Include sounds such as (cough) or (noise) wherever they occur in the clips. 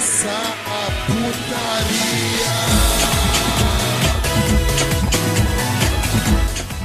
começar a putaria.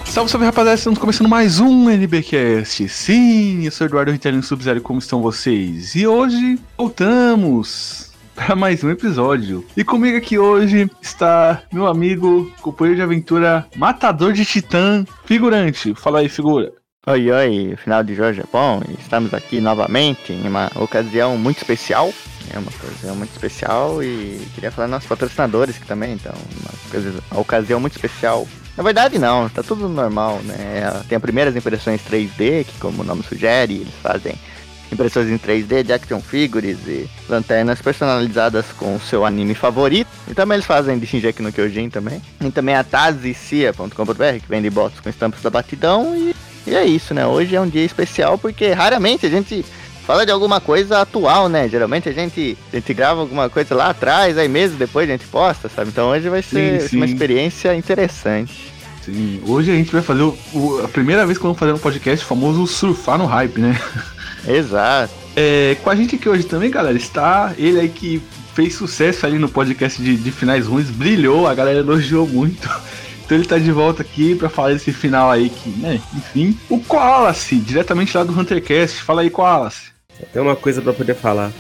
Salve, salve rapaziada, estamos começando mais um NBcast. Sim, eu sou Eduardo Ritalino Sub-Zero, como estão vocês? E hoje voltamos para mais um episódio. E comigo aqui hoje está meu amigo, companheiro de aventura, matador de titã, figurante. Fala aí, figura. Oi, oi, final de Jorge é bom. Estamos aqui novamente em uma ocasião muito especial. É uma ocasião muito especial e queria falar nossos patrocinadores aqui também, então, uma, ocasião muito especial. Na verdade não, tá tudo normal, né? Tem as primeiras impressões 3D, que como o nome sugere, eles fazem impressões em 3D de action figures e lanternas personalizadas com o seu anime favorito. E também eles fazem de Shingeki no Kyojin também. E também a tazicia.com.br, que vende bots com estampas da batidão e e é isso, né? Hoje é um dia especial porque raramente a gente fala de alguma coisa atual, né? Geralmente a gente, a gente grava alguma coisa lá atrás, aí meses depois a gente posta, sabe? Então hoje vai ser Sim, uma sim. experiência interessante. Sim, hoje a gente vai fazer o- o- a primeira vez que vamos fazer um podcast famoso surfar no hype, né? (laughs) Exato. É, com a gente aqui hoje também, galera, está ele aí que fez sucesso ali no podcast de, de finais ruins, brilhou, a galera elogiou muito. Então ele tá de volta aqui pra falar desse final aí que, né, enfim. O Koalace, diretamente lá do Huntercast. Fala aí, Koalace. Tem uma coisa pra poder falar.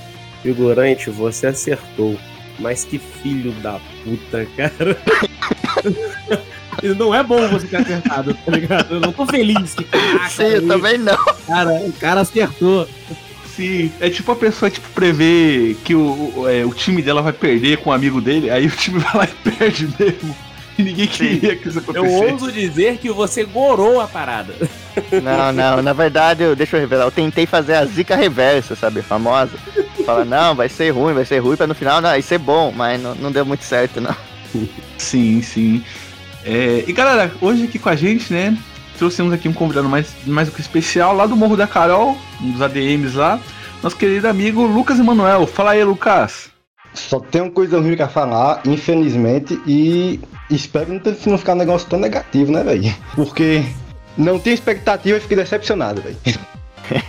Figurante, você acertou. Mas que filho da puta, cara. (laughs) não é bom você ter acertado, tá ligado? Eu não tô feliz que caraca, Sim, eu também não. cara, o cara acertou. Sim, é tipo a pessoa tipo, prever que o, o, é, o time dela vai perder com um amigo dele, aí o time (laughs) vai lá e perde mesmo. E (laughs) ninguém queria que isso Eu acontecesse. ouso dizer que você gorou a parada. (laughs) Não, não, na verdade, eu, deixa eu revelar, eu tentei fazer a zica reversa, sabe? Famosa. Fala, não, vai ser ruim, vai ser ruim, pra no final não, vai ser bom, mas não, não deu muito certo, não. (laughs) Sim, sim. É, e galera, hoje aqui com a gente, né? Trouxemos aqui um convidado mais, mais do que especial lá do Morro da Carol, um dos ADMs lá. Nosso querido amigo Lucas Emanuel. Fala aí, Lucas. Só tenho coisa ruim pra falar, infelizmente, e espero não, ter, não ficar um negócio tão negativo, né, velho? Porque não tinha expectativa e fiquei decepcionado, velho. (laughs)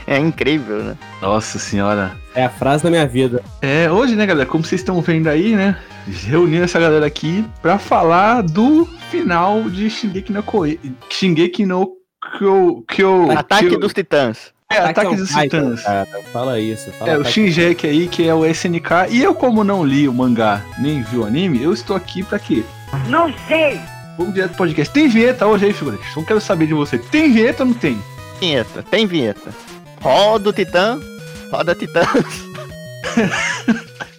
É incrível, né? Nossa senhora. É a frase da minha vida. É, hoje, né, galera, como vocês estão vendo aí, né? Reunindo essa galera aqui pra falar do final de Shingeki no Koe... Shingeki no Kyo... Kyo... Ataque Kyo- dos Titãs. É, Ataque on dos Titãs. Cara, fala isso. Fala É, o Attack- Shinjek aí, que é o SNK. E eu, como não li o mangá nem vi o anime, eu estou aqui pra quê? Não sei. Vamos direto pro podcast. Tem vinheta hoje aí, figurante? Não quero saber de você. Tem vinheta ou não tem? Vinheta, tem vinheta. Roda o Titã, roda Titãs. (laughs)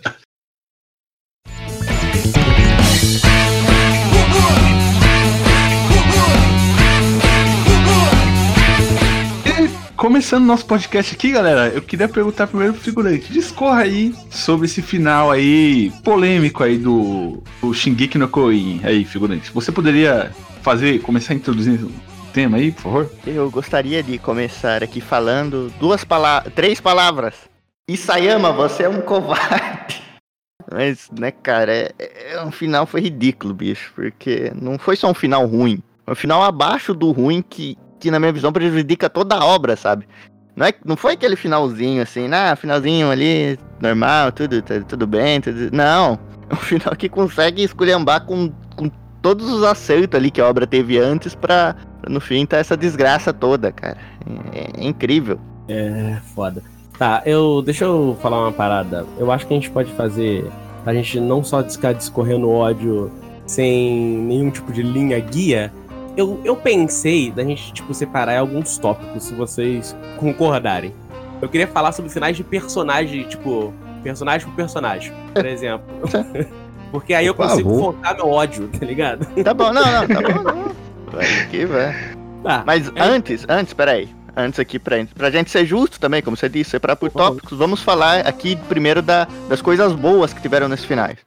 começando nosso podcast aqui, galera, eu queria perguntar primeiro pro figurante. Discorra aí sobre esse final aí, polêmico aí do, do Shingeki no Koin. Aí, figurante. Você poderia fazer, começar a introduzir o tema aí, por favor? Eu gostaria de começar aqui falando duas palavras, três palavras. Isayama, você é um covarde. (laughs) Mas, né, cara, é, é- um final foi ridículo, bicho, porque não foi só um final ruim. Foi um final abaixo do ruim que, que na minha visão, prejudica toda a obra, sabe? Não, é, não foi aquele finalzinho assim, ah, finalzinho ali, normal, tudo, tá- tudo bem, tudo... (laughs) Não, é um final que consegue esculhambar com, com todos os acertos ali que a obra teve antes pra, pra no fim tá essa desgraça toda, cara. É, é incrível. É foda. Tá, eu. Deixa eu falar uma parada. Eu acho que a gente pode fazer. Pra gente não só ficar discorrendo ódio sem nenhum tipo de linha guia. Eu, eu pensei da gente, tipo, separar alguns tópicos, se vocês concordarem. Eu queria falar sobre finais de personagem, tipo, personagem por personagem, por (laughs) exemplo. (laughs) Porque aí eu consigo focar meu ódio, tá ligado? Tá bom, não, não, tá bom, (laughs) não. Vai aqui, vai. Tá. Mas É. antes, antes, peraí. Antes aqui, pra, pra gente ser justo também, como você disse, separar por tópicos, vamos falar aqui primeiro da, das coisas boas que tiveram nesses finais.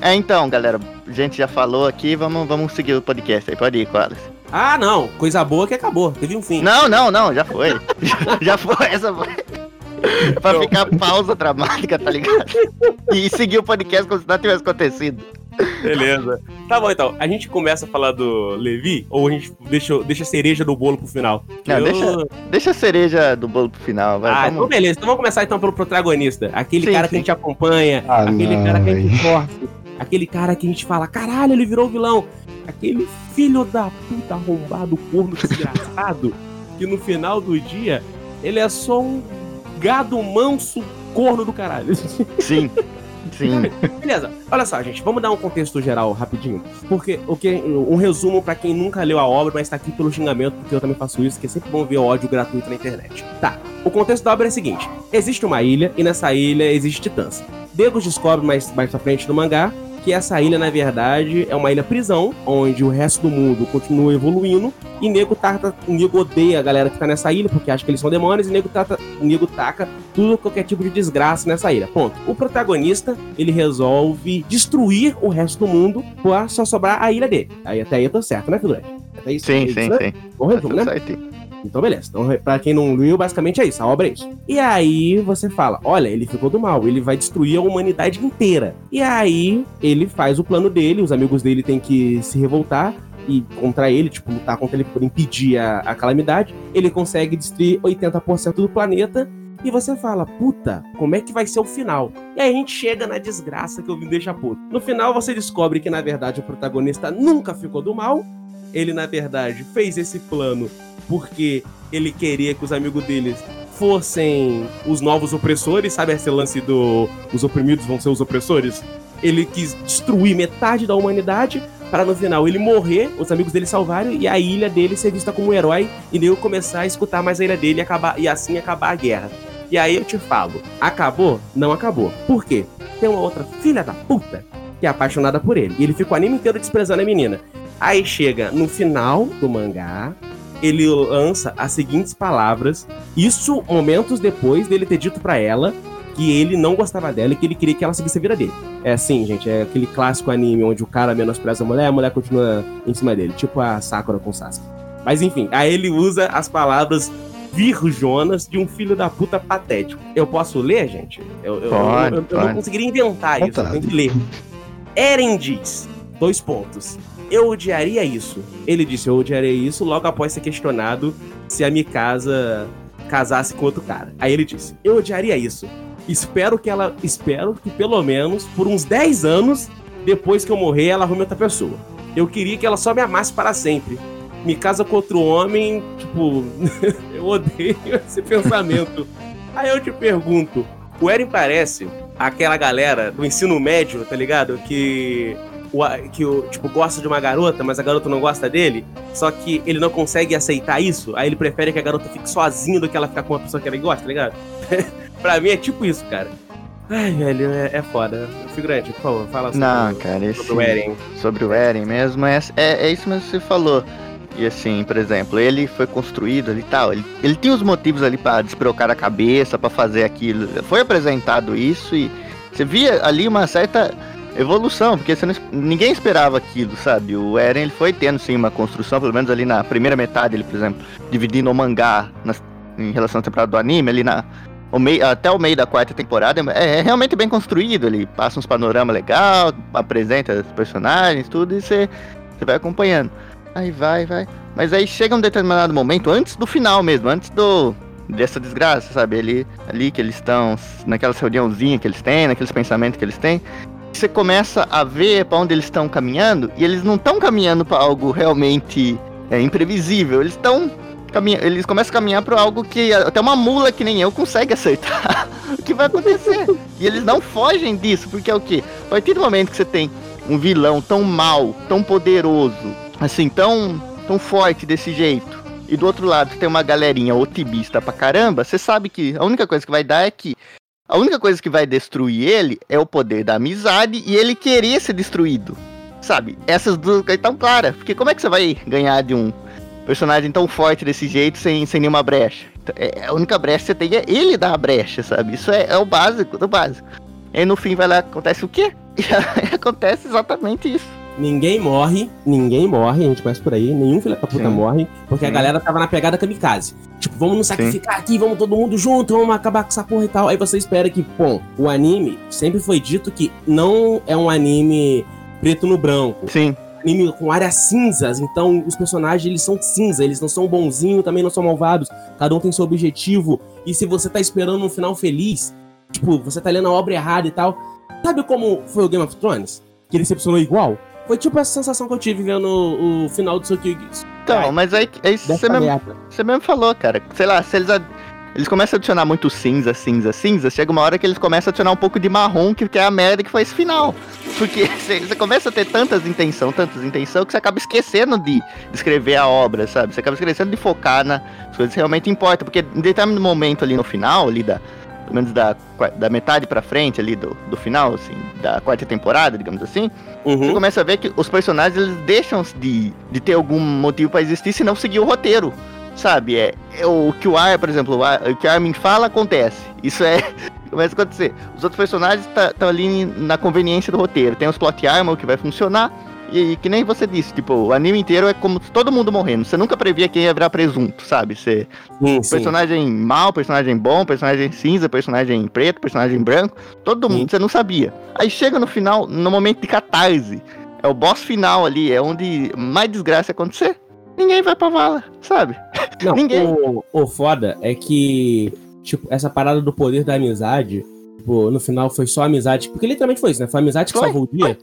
É, então, galera, a gente já falou aqui, vamos, vamos seguir o podcast aí, pode ir, Qualis. Ah, não. Coisa boa que acabou. Teve um fim. Não, não, não, já foi. (laughs) já foi, essa foi. pra ficar pausa dramática, tá ligado? E seguir o podcast como se nada tivesse acontecido. Beleza. Tá bom, então. A gente começa a falar do Levi ou a gente deixa, deixa a cereja do bolo pro final? Não, Eu- deixa, deixa a cereja do bolo pro final, vai. Ah, vamos- então beleza. Então vamos começar então pelo protagonista. Aquele Sim, cara que sim. a gente acompanha, Ah, aquele não, cara que a gente torce, aquele cara que a gente fala, caralho, ele virou vilão. Aquele filho da puta arrombado, corno desgraçado, (laughs) que no final do dia, ele é só um gado manso corno do caralho. (laughs) Sim. Sim. Beleza, olha só, gente, vamos dar um contexto geral rapidinho. Porque o que um resumo pra quem nunca leu a obra, mas tá aqui pelo xingamento, porque eu também faço isso, que é sempre bom ver ódio gratuito na internet. Tá, o contexto da obra é o seguinte: existe uma ilha e nessa ilha existe titãs. Deus descobre mais, mais pra frente no mangá que essa ilha, na verdade, é uma ilha prisão, onde o resto do mundo continua evoluindo, e nego, taca, nego odeia a galera que tá nessa ilha, porque acha que eles são demônios, e nego, tata, nego taca tudo, qualquer tipo de desgraça nessa ilha. Ponto. O protagonista, ele resolve destruir o resto do mundo pra só sobrar a ilha dele. Aí até aí eu tô certo, né, figurante? Até isso, Sim, isso, sim, né? sim. Bom Tá resumo, tudo né? certinho. Então, beleza. Então, pra quem não viu, basicamente é isso. A obra é isso. E aí você fala: olha, ele ficou do mal, ele vai destruir a humanidade inteira. E aí ele faz o plano dele, os amigos dele têm que se revoltar. E contra ele, tipo, lutar contra ele por impedir a, a calamidade. Ele consegue destruir 80% do planeta. E você fala, puta, como é que vai ser o final? E aí a gente chega na desgraça que eu me deixa puto. No final você descobre que, na verdade, o protagonista nunca ficou do mal. Ele, na verdade, fez esse plano porque ele queria que os amigos deles fossem os novos opressores, sabe esse lance do os oprimidos vão ser os opressores? Ele quis destruir metade da humanidade para no final ele morrer, os amigos dele salvarem e a ilha dele ser vista como um herói e nem começar a escutar mais a ilha dele e, acabar, e assim acabar a guerra. E aí eu te falo, acabou? Não acabou. Por quê? Tem uma outra filha da puta que é apaixonada por ele. E ele fica o anime inteiro desprezando a menina. Aí chega no final do mangá, ele lança as seguintes palavras. Isso momentos depois dele ter dito pra ela que ele não gostava dela e que ele queria que ela seguisse a vida dele. É assim, gente, é aquele clássico anime onde o cara menospreza a mulher, a mulher continua em cima dele, tipo a Sakura com Sasuke. Mas enfim, aí ele usa as palavras virjonas de um filho da puta patético. Eu posso ler, gente? Eu, eu, Pode, eu- eu não pode. conseguiria inventar isso, eu tenho que ler. Eren diz, dois pontos. Eu odiaria isso. Ele disse, eu odiaria isso logo após ser questionado se a Mikasa casasse com outro cara. Aí ele disse, eu odiaria isso. Espero que ela, espero que pelo menos por uns 10 anos depois que eu morrer ela arrume outra pessoa. Eu queria que ela só me amasse para sempre. Me casa com outro homem, tipo, (laughs) eu odeio esse pensamento. Aí eu te pergunto, o Eren parece aquela galera do ensino médio, tá ligado? Que o, que o, tipo, gosta de uma garota, mas a garota não gosta dele, só que ele não consegue aceitar isso, aí ele prefere que a garota fique sozinha do que ela ficar com uma pessoa que ele gosta, tá ligado? (laughs) pra mim é tipo isso, cara. Ai, velho, é, é foda. Figurante, por favor, fala sobre, Não, cara, esse. sobre o Eren. sobre o Eren mesmo, é, é, é isso mesmo que você falou. E assim, por exemplo, ele foi construído ali e tal. Ele, ele tinha os motivos ali pra desbrocar a cabeça, pra fazer aquilo. Foi apresentado isso e você via ali uma certa evolução, porque não ninguém esperava aquilo, sabe? O Eren ele foi tendo sim uma construção, pelo menos ali na primeira metade, ele, por exemplo, dividindo o mangá nas- em relação à temporada do anime, ali na. o meio, até o meio da quarta temporada é, é realmente bem construído. Ele passa uns panoramas legal, apresenta os personagens, tudo, e você vai acompanhando. Aí vai, vai. Mas aí chega um determinado momento, antes do final mesmo, antes do dessa desgraça, sabe? Ali, ali que eles estão, naquela reuniãozinha que eles têm, naqueles pensamentos que eles têm. Você começa a ver pra onde eles estão caminhando, e eles não estão caminhando pra algo realmente é, imprevisível. Eles estão eles começam a caminhar para algo que até uma mula que nem eu consegue acertar (laughs) o que vai acontecer. e eles não fogem disso, porque é o que? A partir do momento que você tem um vilão tão mal, tão poderoso, assim, tão, tão forte desse jeito, e do outro lado tem uma galerinha otimista pra caramba, você sabe que a única coisa que vai dar é que a única coisa que vai destruir ele é o poder da amizade e ele querer ser destruído. Sabe? Essas duas coisas estão claras. Porque como é que você vai ganhar de um personagem tão forte desse jeito sem, sem nenhuma brecha? Então, é, a única brecha que você tem é ele dar a brecha, sabe? Isso é, é o básico do básico. E aí no fim vai lá, acontece o quê? (laughs) E acontece exatamente isso. Ninguém morre, ninguém morre, a gente começa por aí, nenhum filho da puta Sim. morre, porque a Sim. galera tava na pegada kamikaze. Vamos nos sacrificar aqui, vamos todo mundo junto, vamos acabar com essa porra e tal. Aí você espera que, bom, o anime sempre foi dito que não é um anime preto no branco. Sim. Anime com áreas cinzas, então os personagens eles são cinza, eles não são bonzinhos, também não são malvados, cada um tem seu objetivo. E se você tá esperando um final feliz, tipo, você tá lendo a obra errada e tal. Sabe como foi o Game of Thrones? Que ele decepcionou igual? Foi tipo essa sensação que eu tive vendo o, o final do Tsukigi. Então, mas aí, aí você mesmo, você mesmo falou, cara. Sei lá, se eles. Eles começam a adicionar muito cinza, cinza, cinza, chega uma hora que eles começam a adicionar um pouco de marrom, que, que é a merda que foi esse final. Porque (laughs) você, você começa a ter tantas intenções, tantas intenções, que você acaba esquecendo de escrever a obra, sabe? Você acaba esquecendo de focar nas coisas que realmente importam. Porque em determinado momento ali no final, ali da. Pelo menos da, da metade pra frente ali do, do final, assim, da quarta temporada, digamos assim, você Uhum. começa a ver que os personagens eles deixam de, de ter algum motivo pra existir se não seguir o roteiro. Sabe? É, é o que o Ar, por exemplo, o, Ar- o que o Armin fala acontece. Isso é. (laughs) Começa a acontecer. Os outros personagens estão ali na conveniência do roteiro. Tem os plot armor que vai funcionar. E, que nem você disse, tipo, o anime inteiro é como todo mundo morrendo. Você nunca previa quem ia virar presunto, sabe? Você, Sim, sim. personagem mal, personagem bom, personagem cinza, personagem preto, personagem branco, todo mundo, Sim. você não sabia. Aí chega no final, no momento de catarse, é o boss final ali, é onde mais desgraça acontecer. Ninguém vai pra vala, sabe? (laughs) Não, Ninguém. O, o foda é que, tipo, essa parada do poder da amizade, tipo, no final foi só amizade. Porque literalmente foi isso, né? Foi amizade que Foi, salvou o dia.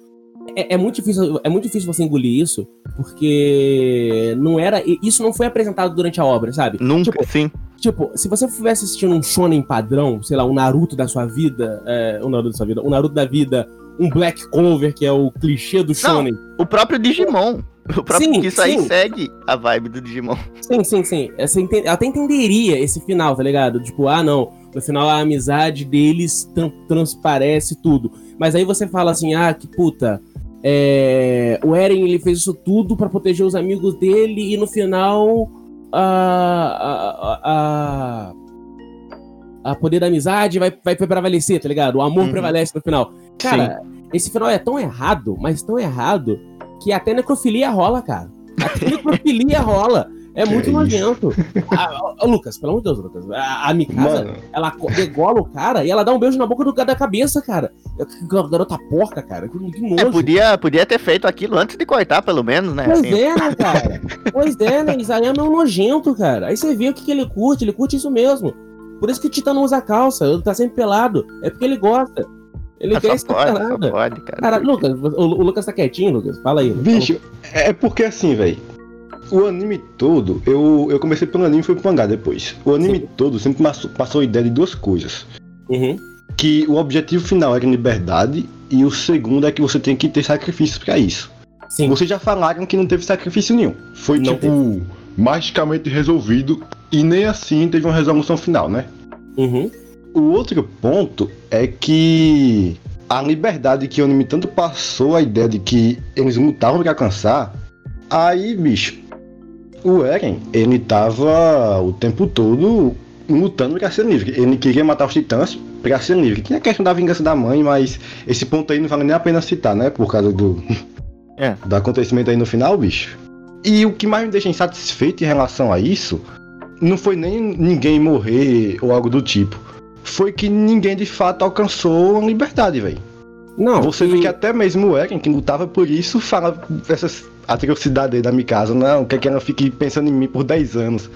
É, é muito difícil, é muito difícil você engolir isso, porque não era. Isso não foi apresentado durante a obra, sabe? Nunca, Tipo, sim. Tipo, se você estivesse assistindo um shonen padrão, sei lá, um Naruto da sua vida, é, um Naruto da sua vida, um Naruto da vida, um Black Clover, que é o clichê do shonen. O próprio Digimon. O próprio Sim, que isso aí sim. segue a vibe do Digimon. Sim, sim, sim. Ente- Eu até entenderia esse final, tá ligado? Tipo, ah, não. No final a amizade deles tran- transparece tudo. Mas aí você fala assim, ah, que puta. É, O Eren ele fez isso tudo pra proteger os amigos dele e no final a a, a, a, poder da amizade vai, vai prevalecer, tá ligado? O amor Uhum. prevalece no final. Cara, esse final é tão errado, mas tão errado que até necrofilia rola, cara. Até (laughs) necrofilia rola. É muito isso? nojento. Ah, ó, Lucas, pelo amor de Deus, Lucas. A, a Mikasa, Mano, ela degola o cara e ela dá um beijo na boca do, da cabeça, cara. Que garota porca, cara. Que, que nojo. É, podia, podia ter feito aquilo antes de cortar, pelo menos, né? Pois Assim, é, né, cara? Pois é, né? Isaías é meio nojento, cara. Aí você vê o que, que ele curte, ele curte isso mesmo. Por isso que o Titã não usa calça, ele tá sempre pelado. É porque ele gosta. Ele quer só estar pode, só pelado. pode, cara. Cara, Lucas, o, o Lucas tá quietinho, Lucas? Fala aí. Lucas. bicho, é porque assim, velho. O anime todo, eu, eu comecei pelo anime e fui pro mangá depois. O anime Sim. todo sempre passou, passou a ideia de duas coisas. Uhum. Que o objetivo final era liberdade e o segundo é que você tem que ter sacrifícios pra isso. Sim. Vocês já falaram que não teve sacrifício nenhum. Foi Não tipo magicamente resolvido e nem assim teve uma resolução final, né? Uhum. O outro ponto é que a liberdade que o anime tanto passou a ideia de que eles lutavam pra alcançar, aí, bicho, o Eren, ele tava o tempo todo lutando pra ser livre. Ele queria matar os titãs pra ser livre. Tinha a questão da vingança da mãe, mas esse ponto aí não vale nem a pena citar, né? Por causa do, (laughs) É. do acontecimento aí no final, bicho. E o que mais me deixa insatisfeito em relação a isso não foi nem ninguém morrer ou algo do tipo. Foi que ninguém de fato alcançou a liberdade, velho. Não, Você e- vê que até mesmo o Eren, que lutava por isso, fala essas atrocidades aí da Mikasa. Não, quer que ela fique pensando em mim por 10 anos.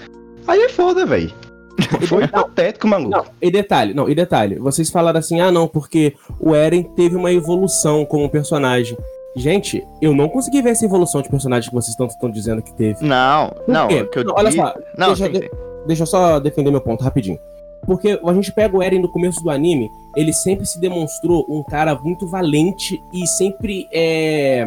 Aí é foda, velho. (laughs) Foi patético, maluco. Não, e detalhe, não, e detalhe, vocês falaram assim, ah não, porque o Eren teve uma evolução como personagem. Gente, eu não consegui ver essa evolução de personagem que vocês estão dizendo que teve. Não, não, quê? o que eu Não, olha só, Não, deixa, sim, de- sim. deixa eu só defender meu ponto rapidinho. Porque a gente pega o Eren no começo do anime, ele sempre se demonstrou um cara muito valente e sempre é.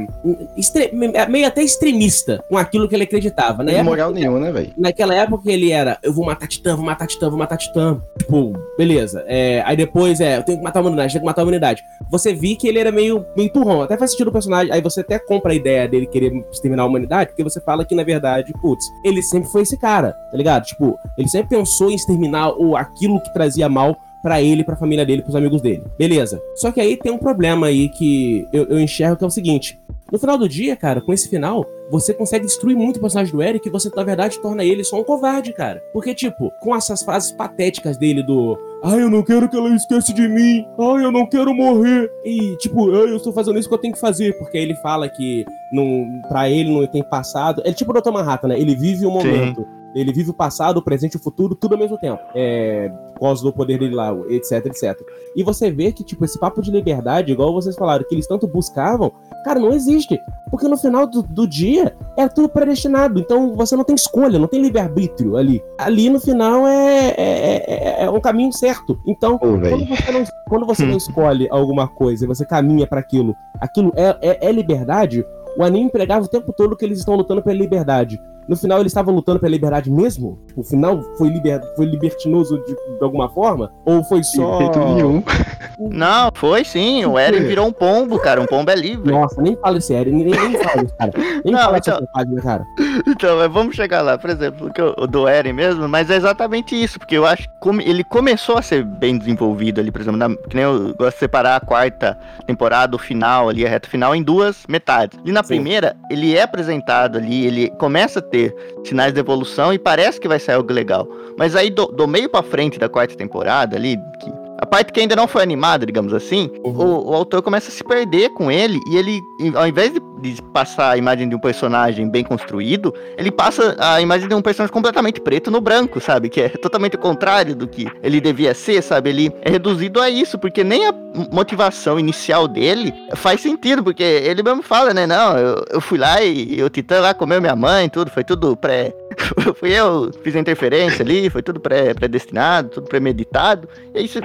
meio até extremista com aquilo que ele acreditava. Né? tem moral nenhuma, né, velho? Naquela época ele era, eu vou matar Titã, vou matar Titã, vou matar Titã. Tipo, beleza. É, aí depois é, eu tenho que matar a humanidade, tenho que matar a humanidade. Você viu que ele era meio, meio turrão, até faz sentido o personagem. Aí você até compra a ideia dele querer exterminar a humanidade, porque você fala que, na verdade, putz, ele sempre foi esse cara, tá ligado? Tipo, ele sempre pensou em exterminar o, aquilo que trazia mal pra ele, pra família dele, pros amigos dele. Beleza. Só que aí tem um problema aí que eu, eu enxergo que é o seguinte. No final do dia, cara, com esse final, você consegue destruir muito o personagem do Eric e você, na verdade, torna ele só um covarde, cara. Porque, tipo, com essas frases patéticas dele do Ai, eu não quero que ela esqueça de mim. Ai, eu não quero morrer. E, tipo, ai, eu estou fazendo isso que eu tenho que fazer. Porque aí ele fala que não, pra ele não tem passado. É tipo o Dr. Manhattan, né? Ele vive o momento. Ele vive o passado, o presente e o futuro, tudo ao mesmo tempo. É, por causa do poder dele lá, etc, etc. E você vê que, tipo, esse papo de liberdade, igual vocês falaram, que eles tanto buscavam, cara, não existe. Porque no final do, do dia é tudo predestinado. Então você não tem escolha, não tem livre-arbítrio ali. Ali no final é, é, é, é um caminho certo. Então, velho. quando você, não, quando você não (laughs) escolhe alguma coisa e você caminha para aquilo, aquilo é, é, é liberdade, o anime pregava o tempo todo que eles estão lutando pela liberdade. No final, eles estavam lutando pela liberdade mesmo? O final foi, liber, foi libertinoso de, de alguma forma? Ou foi só. De jeito nenhum. (laughs) Não, foi sim. O Eren virou um pombo, cara. Um pombo é livre. Nossa, nem fala esse Eren, nem, nem fala isso, cara. (laughs) Nem Não, fala então- essa página, cara. (laughs) Então, mas vamos chegar lá, por exemplo, do Eren mesmo, mas é exatamente isso, porque eu acho que ele começou a ser bem desenvolvido ali, por exemplo, na, que nem eu gosto de separar a quarta temporada, o final ali, a reta final, em duas metades. E na Sim. primeira, ele é apresentado ali, ele começa a ter sinais de evolução e parece que vai sair algo legal. Mas aí do, do meio pra frente da quarta temporada ali, que a parte que ainda não foi animada, digamos assim, o, o autor começa a se perder com ele e ele, ao invés de, de passar a imagem de um personagem bem construído, ele passa a imagem de um personagem completamente preto no branco, sabe? Que é totalmente o contrário do que ele devia ser, sabe? Ele é reduzido a isso, porque nem a motivação inicial dele faz sentido, porque ele mesmo fala, né? Não, eu, eu fui lá e, e o Titã lá comeu minha mãe, tudo, foi tudo pré. (laughs) fui eu, fiz a interferência ali, foi tudo pré- predestinado, tudo premeditado. E aí, você-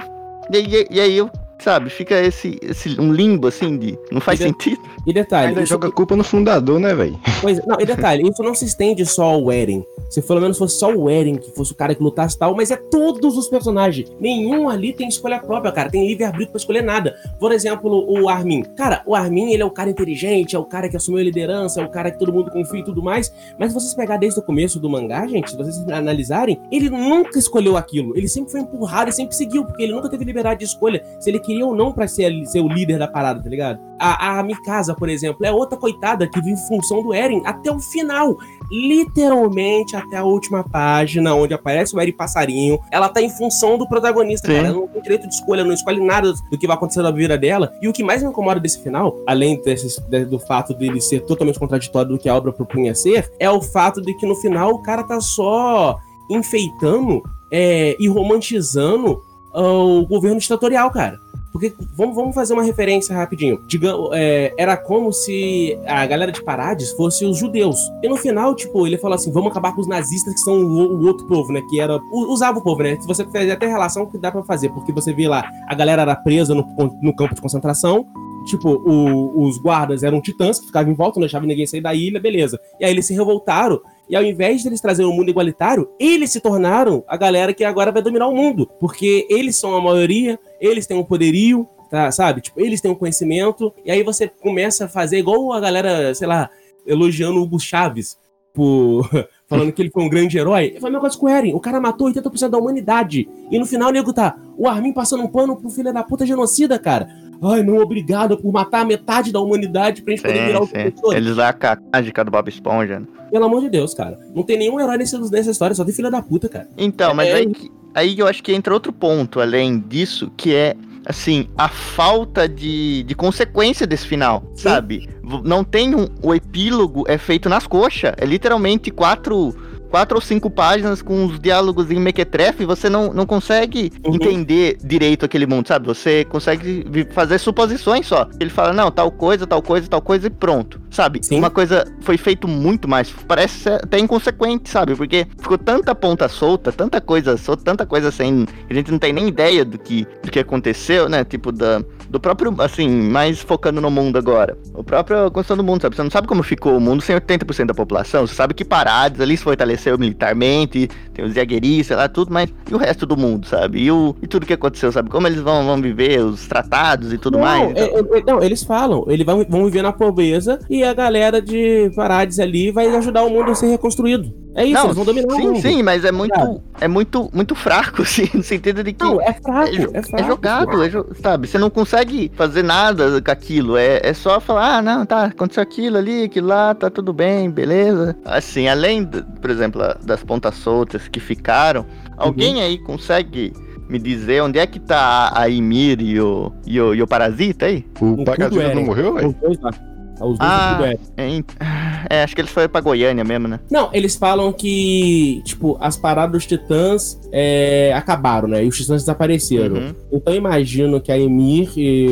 e, aí- e aí eu, sabe, fica esse, esse um limbo assim de. Não faz E de- sentido. E detalhe, Ainda isso, joga culpa no fundador, né, velho? pois, não, e detalhe, isso não se estende só ao Eren. Se pelo menos fosse só o Eren que fosse o cara que lutasse tal, mas é todos os personagens. Nenhum ali tem escolha própria, cara. Tem livre-arbítrio pra escolher nada. Por exemplo, o Armin. Cara, o Armin, ele é o cara inteligente, é o cara que assumiu a liderança, é o cara que todo mundo confia e tudo mais. Mas se vocês pegarem desde o começo do mangá, gente, se vocês analisarem, ele nunca escolheu aquilo. Ele sempre foi empurrado e sempre seguiu, porque ele nunca teve liberdade de escolha se ele queria ou não pra ser, ser o líder da parada, tá ligado? A, a Mikasa, por exemplo, é outra coitada que vive em função do Eren até o final. Literalmente até a última página, onde aparece o Eren Passarinho. Ela tá em função do protagonista, Sim. cara. Ela não tem direito de escolha, não escolhe nada do que vai acontecer na vida dela. E o que mais me incomoda desse final, além desses- do fato dele ser totalmente contraditório do que a obra propunha ser, é o fato de que no final o cara tá só enfeitando é, e romantizando ah, o governo ditatorial, cara. Porque vamos, vamos fazer uma referência rapidinho. É, era como se a galera de Parades fosse os judeus. E no final, tipo, ele falou assim: vamos acabar com os nazistas que são o, o outro povo, né? Que era. Usava o povo, né? Se você fizer até relação que dá pra fazer, porque você vê lá, a galera era presa no, no campo de concentração. Tipo, o- os guardas eram titãs que ficavam em volta, não deixavam ninguém sair da ilha, beleza. E aí eles se revoltaram. E ao invés de eles trazerem um mundo igualitário, eles se tornaram a galera que agora vai dominar o mundo. Porque eles são a maioria, eles têm um poderio, tá, sabe? Tipo, eles têm um conhecimento. E aí você começa a fazer igual a galera, sei lá, elogiando o Hugo Chaves por. (laughs) Falando que ele foi um grande herói. Foi a mesma coisa com o Eren. O cara matou 80% da humanidade. E no final o nego tá. O Armin passando um pano pro filho da puta genocida, cara. Ai, não, obrigado por matar metade da humanidade pra gente poder virar Sim, o sim. professor. Eles lá a mágica do Bob Esponja. né? Pelo amor de Deus, cara. Não tem nenhum herói nesse, nessa história, só tem filha da puta, cara. Então, mas É. aí, que- aí eu acho que entra outro ponto além disso, que é, assim, a falta de, de consequência desse final, sabe? V- Não tem um. O epílogo é feito nas coxas. É literalmente quatro. Quatro ou cinco páginas com os diálogos em mequetrefe, você não, não consegue Uhum. entender direito aquele mundo, sabe? Você consegue fazer suposições só. Ele fala, não, tal coisa, tal coisa, tal coisa e pronto, sabe? Sim. Uma coisa foi feito muito mais, parece ser até inconsequente, sabe? Porque ficou tanta ponta solta, tanta coisa solta, tanta coisa sem. A gente não tem nem ideia do que, do que aconteceu, né? Tipo, da, do próprio, assim, mais focando no mundo agora. O próprio construção do mundo, sabe? Você não sabe como ficou o mundo sem 80% da população. Você sabe que Parades ali se fortaleceu militarmente, tem os jagueris, sei lá, tudo, mas e o resto do mundo, sabe? E, o, e tudo que aconteceu, sabe? Como eles vão, vão viver, os tratados e tudo não, mais. então. é- é- não, eles falam, eles vão, vão viver na pobreza e a galera de Parades ali vai ajudar o mundo a ser reconstruído. É isso, não, eles vão dominar o sim, mundo. sim, mas é muito, é muito, muito fraco, (laughs) assim, no sentido de que Não, é fraco, é, é é fraco. jogado, é jo- sabe? Você não consegue fazer nada com aquilo. É, é só falar, ah, não, tá, aconteceu aquilo ali, aquilo lá, tá tudo bem, beleza. Assim, além, d- por exemplo, das pontas soltas que ficaram, alguém aí consegue me dizer onde é que tá a Ymir e o, e o, e o Parasita aí? O tudo Pagazita era. não morreu, velho? Os dois Ah. tudo é. É, em- é, acho que eles foram pra Goiânia mesmo, né? Não, eles falam que, tipo, as paradas dos titãs é, acabaram, né? E os titãs desapareceram. Uhum. Então eu imagino que a Emir, e,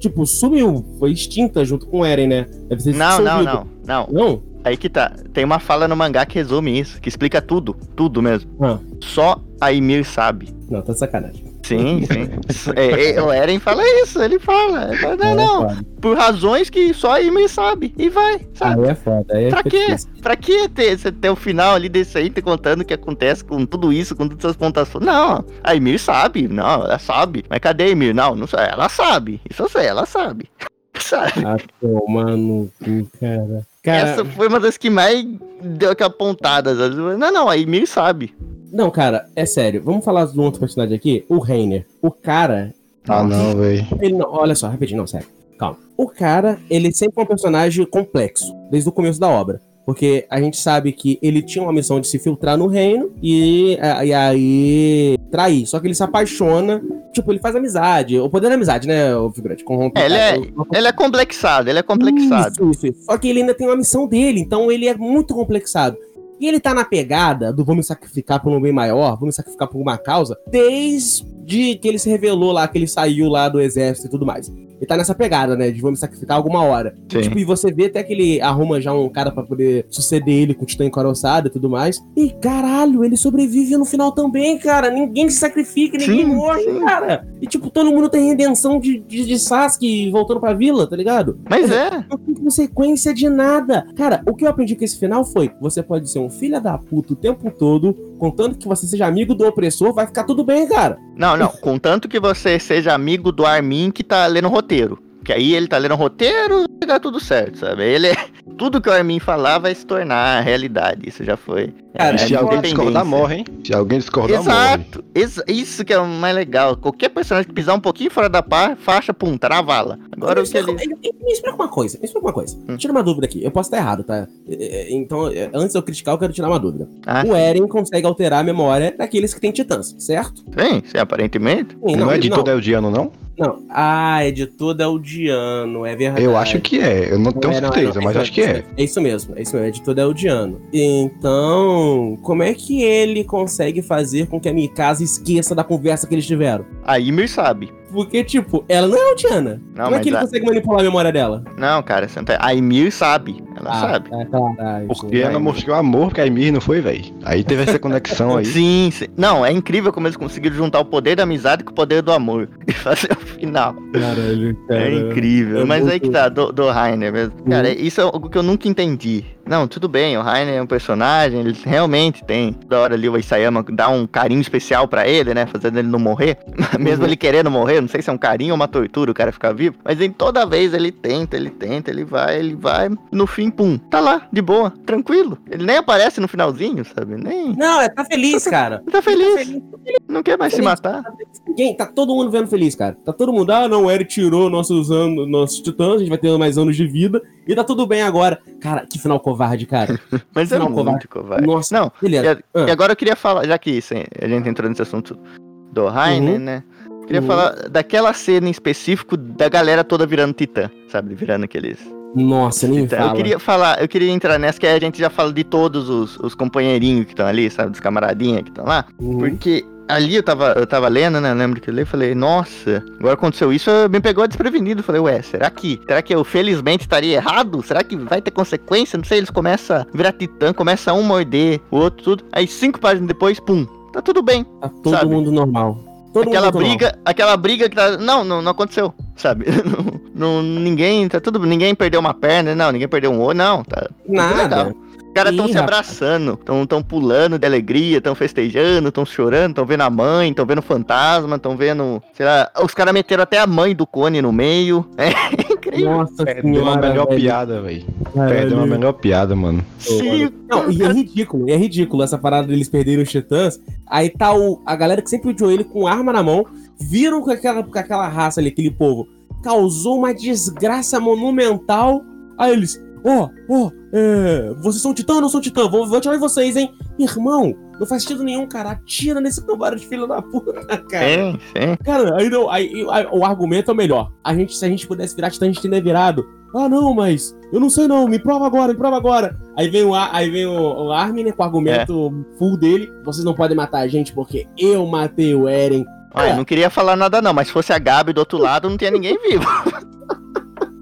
tipo, sumiu, foi extinta junto com o Eren, né? Deve ter Não, não, não, não. Não? Aí que tá. Tem uma fala no mangá que resume isso, que explica tudo, tudo mesmo. Ah, Só a Ymir sabe. não, tá de sacanagem. Sim, sim. é, é, o Eren fala isso, ele fala. Ele fala, não, não, É foda. por razões que só a Ymir sabe. E vai, sabe? Aí é foda. Aí é Pra quê? difícil. Pra que ter, você ter o final ali desse aí, te contando o que acontece com tudo isso, com todas as pontuações? Não, a Ymir sabe, não, ela sabe. Mas cadê a Ymir? Não, não sei, ela sabe. Isso eu sei, ela sabe. (laughs) Sabe? Ah, toma no cu, cara. Cara, Essa foi uma das que mais deu aquela pontada. sabe? Não, não, a Ymir sabe. não, cara, é sério. Vamos falar de um outro personagem aqui? O Reiner. O cara, Ah, não, velho. Ele não, olha só, rapidinho, não, sério. Calma. O cara, ele sempre foi um personagem complexo, desde o começo da obra. Porque a gente sabe que ele tinha uma missão de se filtrar no reino e, e aí trair. Só que ele se apaixona, tipo, ele faz amizade. O poder da amizade, né, o figurante? Corrompe. É, ele é- Ele é complexado, ele é complexado. Isso, isso, isso. Só que ele ainda tem uma missão dele, então ele é muito complexado. E ele tá na pegada do vou me sacrificar por um bem maior, vou me sacrificar por uma causa, desde que ele se revelou lá, que ele saiu lá do exército e tudo mais. Ele tá nessa pegada, né, de vou me sacrificar alguma hora. E, tipo, e você vê até que ele arruma já um cara pra poder suceder ele com o Titã encaroçado e tudo mais. E caralho, ele sobrevive no final também, cara. Ninguém se sacrifica, ninguém Sim, morre, sim. cara. E tipo, todo mundo tem redenção de, de, de Sasuke voltando pra vila, tá ligado? Mas é. não tem consequência de nada. Cara, o que eu aprendi com esse final foi: você pode ser um filho da puta o tempo todo, contando que você seja amigo do opressor, vai ficar tudo bem, cara. Não, não. Contanto que você seja amigo do Armin que tá lendo o roteiro. Que aí ele tá lendo o roteiro e dá tudo certo, sabe? Ele é... (laughs) Tudo que o Armin falar vai se tornar realidade. Isso já foi. Cara, é, Se alguém independência. discordar, morre, hein? Se alguém discordar, morre. Exato. Exa- isso que é o mais legal. Qualquer personagem que pisar um pouquinho fora da pá, faixa, pum, tá na vala. Agora o me, que ele. explica, me explica uma coisa, me explica uma coisa. Hum. Tira uma dúvida aqui. Eu posso estar errado, tá? É, é, Então, é, antes de eu criticar, eu quero tirar uma dúvida. Ah, O Eren consegue alterar a memória daqueles que têm titãs, certo? sim, sim, aparentemente. Sim, Não, é de não, todo Eldiano, não? não. Ah, é de todo é o Diano, é verdade. Eu acho que é. Eu não tenho É, não, certeza, não, mas é acho que é. É isso mesmo, é isso mesmo, é de todo Eldiano. Então, como é que ele consegue fazer com que a Mikasa esqueça da conversa que eles tiveram? A Ymir sabe. Porque, tipo, ela não é Eldiana. Não, como é que ele a- consegue manipular a memória dela? Não, cara, você não tá- a Ymir sabe. Ela sabe. É, claro. Ah, isso Porque é. ela mostrou amor que a Emir não foi, velho. Aí teve essa conexão aí. Sim, sim. Não, é incrível como eles conseguiram juntar o poder da amizade com o poder do amor. (laughs) E fazer o final. Caralho, cara. É incrível. é Mas aí que tá, do, do Rainer mesmo. Cara, Uhum. isso é algo que eu nunca entendi. Não, tudo bem, o Rainer é um personagem, ele realmente tem. Toda hora ali o Isayama dá um carinho especial pra ele, né? Fazendo ele não morrer. (laughs) Mesmo Uhum. ele querendo morrer, não sei se é um carinho ou uma tortura o cara ficar vivo. Mas em toda vez ele tenta, ele tenta, ele vai, ele vai. No fim, pum, tá lá, de boa, tranquilo. Ele nem aparece no finalzinho, sabe? Nem. Não, é, tá feliz, cara. Ele tá feliz, não quer mais se Feliz. matar. Ninguém, tá todo mundo vendo feliz, cara. Tá todo mundo, ah, não, o Eren tirou nossos anos, nossos titãs, a gente vai ter mais anos de vida e tá tudo bem agora. Cara, que final covarde, cara. (laughs) Mas é Não, muito covarde. Nossa, Não, beleza. Ah. E agora eu queria falar, já que sim, a gente entrou nesse assunto do Rainer, Uhum. né? Queria Uhum. falar daquela cena em específico da galera toda virando titã, sabe? Virando aqueles. Nossa, nem titã. fala. Eu queria falar, eu queria entrar nessa, que aí a gente já fala de todos os, os companheirinhos que estão ali, sabe? Dos camaradinhos que estão lá. Uhum. Porque ali eu tava, eu tava lendo, né? Eu lembro que eu li e falei, nossa, agora aconteceu isso, me pegou desprevenido. Falei, ué, será que. Será que eu felizmente estaria errado? Será que vai ter consequência? Não sei, eles começam a virar titã, começa um morder, o outro tudo. Aí cinco páginas depois, pum, tá tudo bem. Tá todo sabe? mundo normal. Todo aquela briga, aquela briga que tá. Não, não, não aconteceu, sabe? (laughs) não, não- ninguém, tá tudo. Ninguém perdeu uma perna, não, ninguém perdeu um olho, não. Tá, Nada. legal. Os caras estão se abraçando, estão tão pulando de alegria, estão festejando, estão chorando, estão vendo a mãe, estão vendo o fantasma, estão vendo. Sei lá, os caras meteram até a mãe do Cone no meio. (laughs) É incrível. Nossa Perdeu a senhora, melhor velho. piada, velho. Caralho. Perdeu a melhor piada, mano. Sim. Não, e é ridículo, é ridículo essa parada deles perderem os titãs. Aí tá o, a galera que sempre odiou ele com arma na mão, viram com aquela, com aquela raça ali, aquele povo, causou uma desgraça monumental. Aí eles, ó, ó, é, vocês são titã ou não são titã? Vou, vou atirar em vocês, hein? Irmão, não faz sentido nenhum, cara. Atira nesse cambaro de filho da puta, cara. Sim, sim. Cara, aí, não, aí, aí o argumento é o melhor. A gente, se a gente pudesse virar titã, a gente teria virado. Ah, não, mas eu não sei não, me prova agora, me prova agora. Aí vem o, aí vem o, o Armin, né, com o argumento full dele. Vocês não podem matar a gente porque eu matei o Eren. Olha, eu não queria falar nada não, mas se fosse a Gabi do outro lado, não tinha ninguém vivo. (laughs)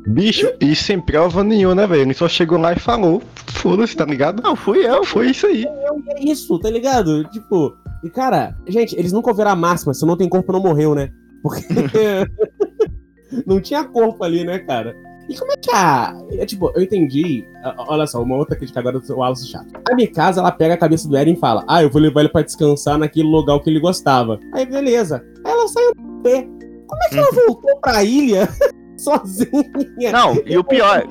Bicho, e sem prova nenhuma, né, velho? Ele só chegou lá e falou. Foda-se, tá ligado? Não, fui eu. Foi isso aí. É isso, tá ligado? Tipo, e cara, gente, eles nunca ouviram a máxima, se não tem corpo não morreu, né? Porque (laughs) não tinha corpo ali, né, cara? E como é que a. É, tipo, eu entendi. Olha só, uma outra crítica agora do Wallace Chato. A Mikasa, ela pega a cabeça do Eren e fala: Ah, eu vou levar ele pra descansar naquele lugar que ele gostava. Aí, beleza. Aí ela sai a pé. Como é que ela voltou pra ilha (laughs) sozinha? Não, e o pior,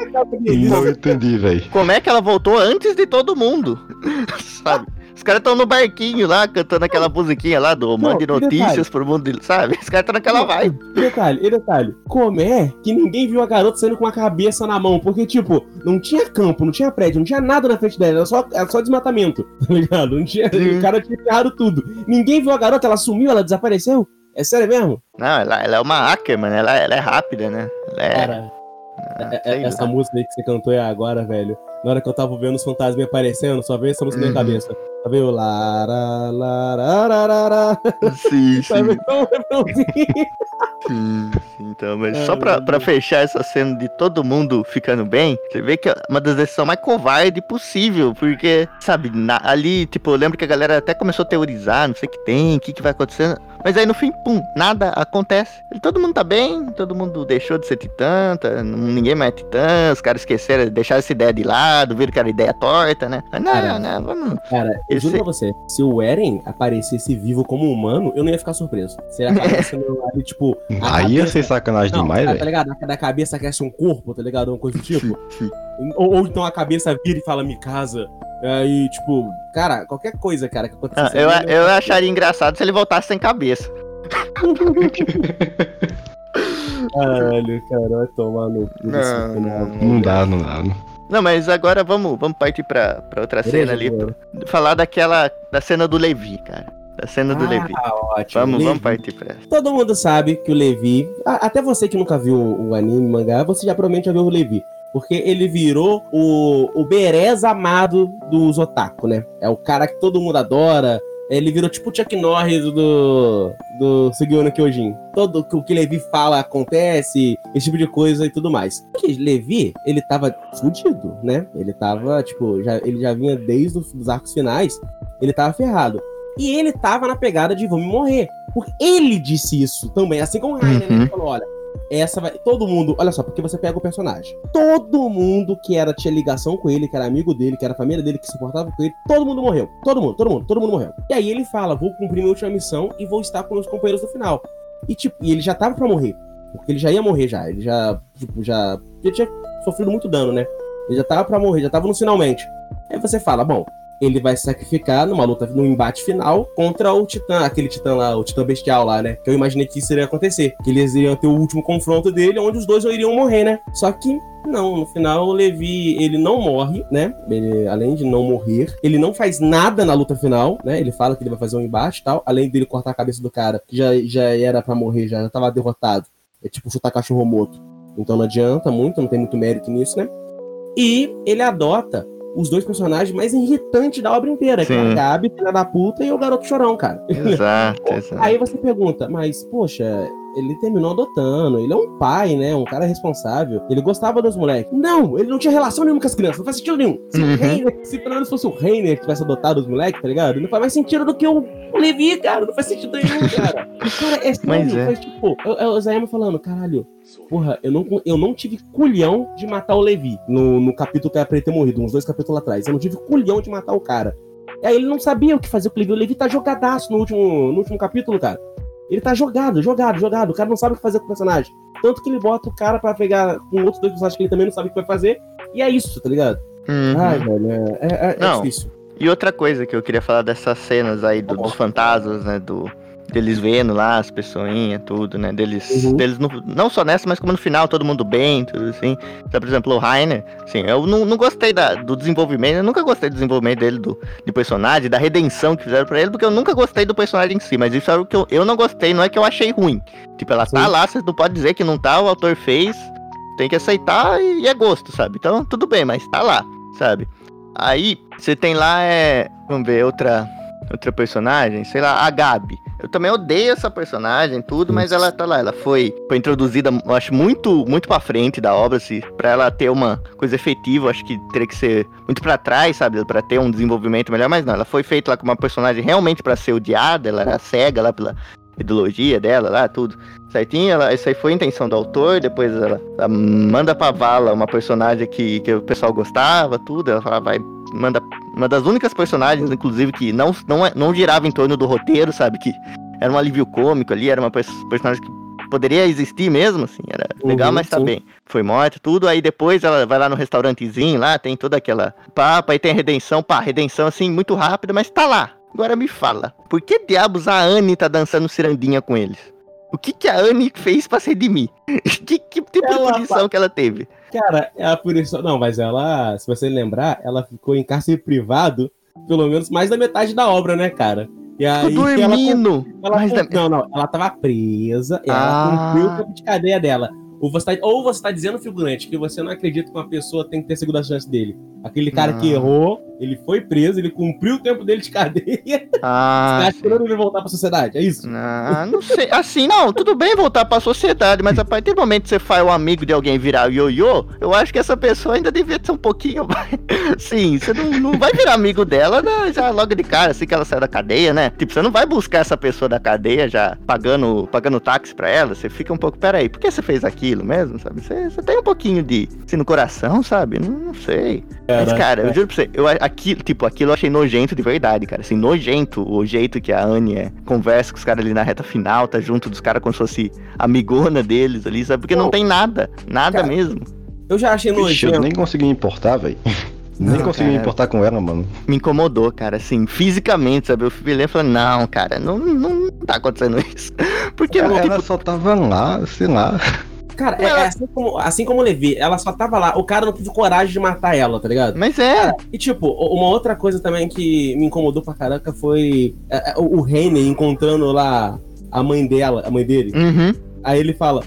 Não entendi, velho. como é que ela voltou antes de todo mundo? (laughs) Sabe? Os caras estão no barquinho lá, cantando aquela musiquinha lá do Mande Notícias detalhe? pro mundo, dele, sabe? Os caras estão naquela vibe. E detalhe, e detalhe, como é que ninguém viu a garota saindo com a cabeça na mão? Porque, tipo, não tinha campo, não tinha prédio, não tinha nada na frente dela, era só, era só desmatamento, (laughs) tá ligado? Não tinha, Sim. o cara tinha ferrado tudo. Ninguém viu a garota, ela sumiu, ela desapareceu? É sério mesmo? Não, ela, ela é uma hacker, mano. Ela, ela é rápida, né? Ela é. Cara, é- é- sei essa lá. música aí que você cantou é agora, velho. Na hora que eu tava vendo os fantasmas aparecendo, só veio essa música na minha Uhum. cabeça. Tá vendo? Lara, lara, lara, Sim. (laughs) Sim, sim, então, mas Ai, só pra, pra fechar essa cena de todo mundo ficando bem, você vê que é uma das decisões mais covardes possível, porque, sabe, na- ali, tipo, eu lembro que a galera até começou a teorizar, não sei o que tem, o que, que vai acontecendo, mas aí no fim, pum, nada acontece. Todo mundo tá bem, todo mundo deixou de ser titã, tá- ninguém mais é titã, os caras esqueceram, deixaram essa ideia de lado, viram que era ideia torta, né? Mas não, Cara, não, vamos... Cara, eu Esse- juro pra você, se o Eren aparecesse vivo como humano, eu não ia ficar surpreso. Se ele aparecesse no ali, tipo. (laughs) a Aí ia cabeça- ser sacanagem Não, demais, tá, tá velho. ligado? Da cabeça cresce um corpo, tá ligado? Uma coisa do tipo. (laughs) Ou, ou então a cabeça vira e fala, me casa. Aí, tipo, cara, qualquer coisa, cara, que Ah, acontecesse. eu, ali, eu acharia engraçado se ele voltasse sem cabeça. (laughs) Caralho, cara, vai tomar no cu desse Não, não, Não dá, não dá. Não. Não, mas agora vamos, vamos partir pra, pra outra Beleza, cena ali. Falar daquela. Da cena do Levi, cara. Da cena do Levi. Ah, ótimo. Vamos, Levi. vamos partir pra essa. Todo mundo sabe que o Levi, a- até você que nunca viu o anime, o mangá, você já provavelmente já viu o Levi. Porque ele virou o, o Berez amado dos otaku, né? É o cara que todo mundo adora. Ele virou tipo o Chuck Norris do, do Sugiyo no Kyojin. Todo o que Levi fala acontece, esse tipo de coisa e tudo mais. Porque Levi, ele tava fudido, né? Ele tava, tipo, já, ele já vinha desde os arcos finais, ele tava ferrado. E ele tava na pegada de vamos morrer. Porque ele disse isso também, assim como o Rainer, né? Uhum. Ele falou, olha, essa vai. Todo mundo, olha só, porque você pega o personagem. Todo mundo que era, tinha ligação com ele, que era amigo dele, que era família dele, que se importava com ele, todo mundo morreu. Todo mundo, todo mundo, todo mundo morreu. E aí ele fala: vou cumprir minha última missão e vou estar com meus companheiros no final. E tipo, e ele já tava pra morrer. Porque ele já ia morrer já. Ele já, tipo, já. Já tinha sofrido muito dano, né? Ele já tava pra morrer, já tava no finalmente. Aí você fala, bom, ele vai se sacrificar numa luta, num embate final contra o Titã, aquele Titã lá, o Titã Bestial lá, né? Que eu imaginei que isso iria acontecer. Que eles iriam ter o último confronto dele, onde os dois iriam morrer, né? Só que não, no final o Levi, ele não morre, né? Ele, além de não morrer, ele não faz nada na luta final, né? Ele fala que ele vai fazer um embate e tal, além dele cortar a cabeça do cara, que já, já era pra morrer, já, já tava derrotado. É tipo chutar cachorro morto. Então não adianta muito, não tem muito mérito nisso, né? E ele adota os dois personagens mais irritantes da obra inteira, que é a. Gabi, filha da puta, e o garoto chorão, cara. Exato, exato. Aí você pergunta, mas, poxa, ele terminou adotando, ele é um pai, né? Um cara responsável. Ele gostava dos moleques. Não, ele não tinha relação nenhuma com as crianças, não faz sentido nenhum. Se, Uhum. o Reiner, se pelo menos fosse o Reiner que tivesse adotado os moleques, tá ligado? Não faz mais sentido do que o, Levi, cara. Não faz sentido nenhum, cara. (laughs) Cara, é Mas sério, é. faz tipo, eu- eu- o Zayama falando, caralho, porra, eu não, eu não tive culhão de matar o Levi no, no capítulo que era pra ele ter morrido, uns dois capítulos atrás. Eu não tive culhão de matar o cara. E aí ele não sabia o que fazer com o Levi. O Levi tá jogadaço no último, no último capítulo, cara. Ele tá jogado, jogado, jogado. O cara não sabe o que fazer com o personagem. Tanto que ele bota o cara pra pegar com outros dois personagens que ele também não sabe o que vai fazer. E é isso, tá ligado? Uhum. Ai, velho, é, é, é Não. difícil. E outra coisa que eu queria falar dessas cenas aí do- dos fantasmas, né? Do, deles vendo lá as pessoinhas, tudo, né? Deles, Uhum. deles no- não só nessa, mas como no final, todo mundo bem, tudo assim. Então, por exemplo, o Rainer, assim, eu não, não gostei da- do desenvolvimento, eu nunca gostei do desenvolvimento dele, do, de personagem, da redenção que fizeram pra ele, porque eu nunca gostei do personagem em si, mas isso é o que eu, eu não gostei, não é que eu achei ruim. Tipo, ela tá Sim. lá, você não pode dizer que não tá, o autor fez, tem que aceitar e é gosto, sabe? Então, tudo bem, mas tá lá, sabe? Aí, você tem lá, é. Vamos ver, outra. Outra personagem, sei lá, a Gabi. Eu também odeio essa personagem, tudo, mas ela tá lá. Ela foi, foi introduzida, acho, muito, muito pra frente da obra, se pra ela ter uma coisa efetiva, acho que teria que ser muito pra trás, sabe? Pra ter um desenvolvimento melhor, mas não. Ela foi feita lá com uma personagem realmente pra ser odiada, ela era cega lá pela ideologia dela lá, tudo certinho. Ela, isso aí foi a intenção do autor. Depois ela, ela manda pra vala uma personagem que, que o pessoal gostava, tudo. Ela fala, vai, manda uma das únicas personagens, inclusive, que não, não, é- não girava em torno do roteiro, sabe? Que era um alívio cômico ali, era uma pers- personagem que poderia existir mesmo, assim, era legal, Uhum, mas tá sim. bem. Foi morta, tudo. Aí depois ela vai lá no restaurantezinho, lá tem toda aquela papa, aí tem a redenção, pá, redenção assim, muito rápida, mas tá lá. Agora me fala, por que diabos a Anne tá dançando cirandinha com eles? O que que a Anne fez pra se redimir? (laughs) que, que tipo Ela de punição que ela teve? Cara, é a punição. Não, mas ela, se você lembrar, ela ficou em cárcere privado pelo menos mais da metade da obra, né, cara? E aí ela, dormindo. ela Mas da- Não, não, ela tava presa, ela Ah. cumpriu o tempo de cadeia dela. Ou você, tá, ou você tá dizendo, figurante, que você não acredita que uma pessoa tem que ter segunda chance dele. Aquele cara que Ah. errou, ele foi preso, ele cumpriu o tempo dele de cadeia. (laughs) Ah, você tá esperando ele voltar pra sociedade, é isso? Ah, não sei. Assim, não, tudo bem voltar pra sociedade, mas a partir do momento que você faz o amigo de alguém virar ioiô, eu acho que essa pessoa ainda devia ser um pouquinho mais. (laughs) Sim, você não, não vai virar amigo dela né, já logo de cara, assim que ela sai da cadeia, né? Tipo, você não vai buscar essa pessoa da cadeia já pagando, pagando táxi pra ela, você fica um pouco, peraí, por que você fez aquilo mesmo, sabe? Você, você tem um pouquinho de, assim, no coração, sabe? Não, não sei. Mas, cara, eu juro pra você, eu, aquilo, tipo, aquilo eu achei nojento de verdade, cara. Assim, nojento o jeito que a Anne é, conversa com os caras ali na reta final, tá junto dos caras como se fosse amigona deles ali, sabe? Porque não, Não. tem nada, nada Cara, mesmo. Eu já achei Vixe, eu nojento. nem consegui me importar, velho. (laughs) Nem Não, consegui me cara. importar com ela, mano. Me incomodou, cara, assim, fisicamente, sabe? Eu fui ler e falei, não, cara, não, não tá acontecendo isso. (laughs) Porque, Ela, tipo, ela só tava lá, sei lá. Cara, é, é assim, como, assim como o Levi, ela só tava lá, o cara não teve coragem de matar ela, tá ligado? mas é, E tipo, uma outra coisa também que me incomodou pra caraca foi é, é, o o Henry encontrando lá a mãe dela, a mãe dele. uhum. Aí ele fala: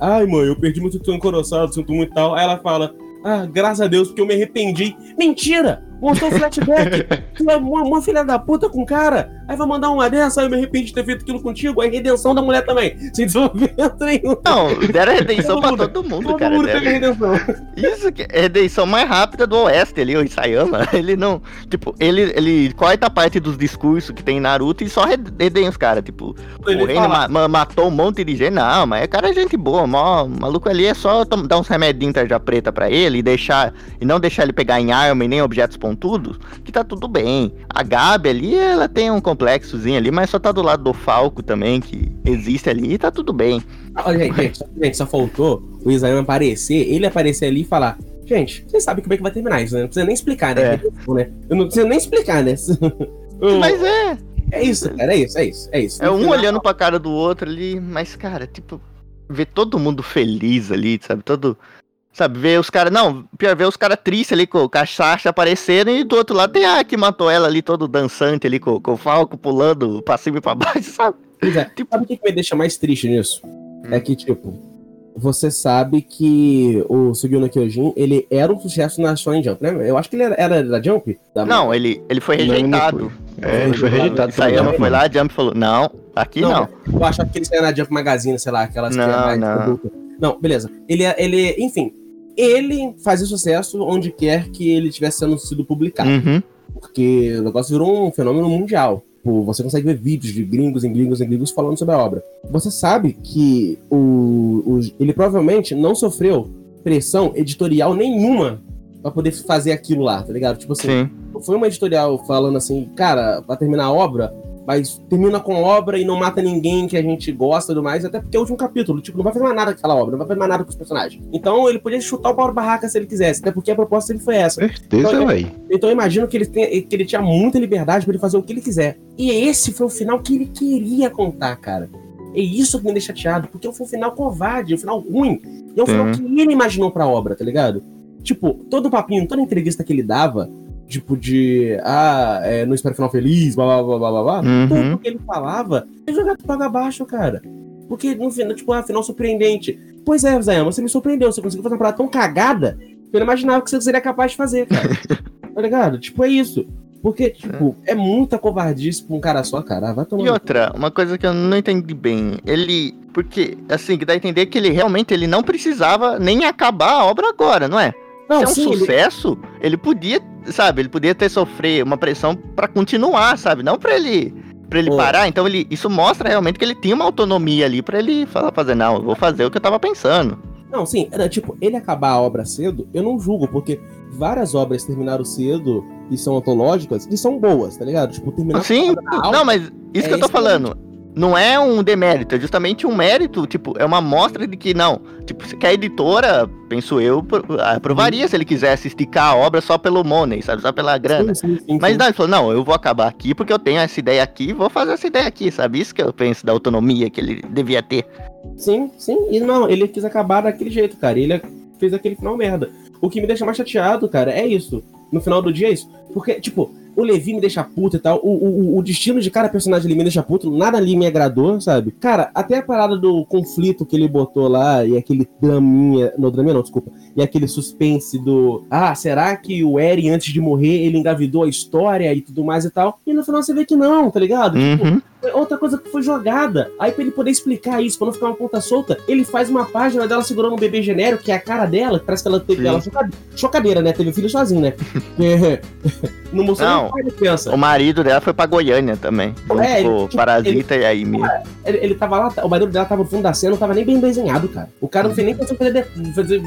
Ai, mãe, eu perdi muito tempo encoraçado, sinto muito e tal. Aí ela fala: Ah, graças a Deus, porque eu me arrependi. Mentira! Mostrou o flashback. (laughs) tu é uma, uma filha da puta com cara. Aí vai mandar uma dessa, aí eu me arrependi de ter feito aquilo contigo. Aí redenção da mulher também. Sem desenvolvimento nenhum. Não, deram redenção Todo pra mundo- todo mundo, Todo cara. mundo deram- teve redenção. Isso que é redenção mais rápida do Oeste ali, o Isayama. (laughs) Ele não. Tipo, ele, ele corta a parte dos discursos que tem em Naruto e só redem os caras. Tipo, Ele o Reino ma- ma- matou um monte de gente. Não, mas o cara é gente boa. Mó, o maluco ali é só dar uns remedinhos tarja preta pra ele e deixar. E não deixar ele pegar em arma e nem objetos pontudos, que tá tudo bem. A Gabi ali, ela tem um complexozinho ali, mas só tá do lado do Falco também, que existe ali e tá tudo bem. Olha, gente, gente, só- gente, só faltou o Isayama aparecer, ele aparecer ali e falar. Gente, vocês sabem como é que vai terminar isso, né? Não precisa nem explicar, né? É. Né? Eu não preciso nem explicar, né? Eu- (laughs) Mas é. É isso, cara, é isso, é isso, é isso. É um final- olhando pra cara do outro ali, mas, cara, tipo, ver todo mundo feliz ali, sabe? Todo. Sabe, ver os caras. Não, pior, ver os caras tristes ali com o Cachaça aparecendo e do outro lado tem a que matou ela ali, todo dançante ali, com, com o Falco pulando pra cima e pra baixo, (laughs) sabe? Pois é. Tipo- Sabe o que que me deixa mais triste nisso? Hum. É que, tipo, você sabe que o Sugino Kyojin, ele era um sucesso na Shonen Jump, né? Eu acho que ele era, era da Jump? Da- Não, ele, ele foi Não, ele não rejeitado. É, ele foi rejeitado Sayama foi lá, a Jump falou: Não, aqui não. Eu achava que ele saía na Jump Magazine, sei lá, aquelas que Não, é mais não. Não, beleza. Ele, é- ele, enfim, ele fazia sucesso onde quer que ele tivesse sendo sido publicado. Uhum. Porque o negócio virou um fenômeno mundial. Pô, Você consegue ver vídeos de gringos em gringos em gringos falando sobre a obra. Você sabe que o, o- ele provavelmente não sofreu pressão editorial nenhuma pra poder fazer aquilo lá, tá ligado? Tipo assim, Sim. foi uma editorial falando assim, cara, pra terminar a obra, mas termina com obra e não mata ninguém que a gente gosta e tudo mais, até porque é o último capítulo, tipo, não vai fazer mais nada com aquela obra, não vai fazer mais nada com os personagens. Então ele podia chutar o pau da barraca se ele quisesse, até porque a proposta dele foi essa. Certeza, Então, velho. Então eu imagino que ele, tenha, que ele tinha muita liberdade pra ele fazer o que ele quiser. E esse foi o final que ele queria contar, cara. É isso que me deixa chateado, porque foi um final covarde, um final ruim. E é um final Uhum. que ele imaginou pra obra, tá ligado? Tipo, todo o papinho, toda entrevista que ele dava, tipo de. Ah, é, não espero final feliz, blá blá blá blá blá. Uhum. Tudo que ele falava, jogava tudo água abaixo, cara. Porque no final, tipo, ah, final surpreendente. Pois é, Zé, você me surpreendeu. Você conseguiu fazer uma parada tão cagada que eu não imaginava que você seria capaz de fazer, cara. (laughs) tá ligado? Tipo, é isso. Porque, tipo, é muita covardice pra um cara só, cara. Ah, vai tomar. E outra, uma coisa que eu não entendi bem, ele. Porque, assim, que dá a entender que ele realmente ele não precisava nem acabar a obra agora, não é? Não, Se é um sim, ele- sucesso, ele... podia, sabe, ele podia ter sofrer uma pressão pra continuar, sabe? Não pra ele. Pra ele parar, então ele, isso mostra realmente que ele tinha uma autonomia ali pra ele falar, fazer, não, eu vou fazer o que eu tava pensando. Não, sim, era tipo, ele acabar a obra cedo, eu não julgo, porque várias obras terminaram cedo e são antológicas e são boas, tá ligado? Tipo, terminar Sim, não, mas isso é que eu tô falando. Não é um demérito, é justamente um mérito, tipo, é uma mostra de que não, tipo, que a editora, penso eu, pro- aprovaria se ele quisesse esticar a obra só pelo money, sabe, só pela grana. Sim, sim, sim, Mas não, ele falou, não, eu vou acabar aqui porque eu tenho essa ideia aqui, vou fazer essa ideia aqui, sabe? Isso que eu penso da autonomia que ele devia ter. Sim, sim. E não, ele quis acabar daquele jeito, cara. Ele fez aquele final merda. O que me deixa mais chateado, cara, é isso. No final do dia é isso. Porque, tipo, o Levi me deixa puto e tal. O, o, o destino de cada personagem ali me deixa puto. Nada ali me agradou, sabe? Cara, até a parada do conflito que ele botou lá e aquele draminha. Não, draminha não, desculpa. E aquele suspense do. Ah, será que o Eren, antes de morrer, ele engravidou a história e tudo mais e tal? E no final você vê que não, tá ligado? Tipo, Uhum. foi outra coisa que foi jogada. Aí, pra ele poder explicar isso, pra não ficar uma ponta solta, ele faz uma página dela segurando um bebê genérico, que é a cara dela, que parece que ela teve Sim. ela chocade- chocadeira, né? Teve filho sozinho, né? (laughs) (laughs) Não mostrou Não. Nem o marido dela foi pra Goiânia também. É, ele- o Parasita e a Amy. Ele, ele tava lá, o barulho dela tava no fundo da cena, não tava nem bem desenhado, cara. O cara não fez nem de fazer, de- fazer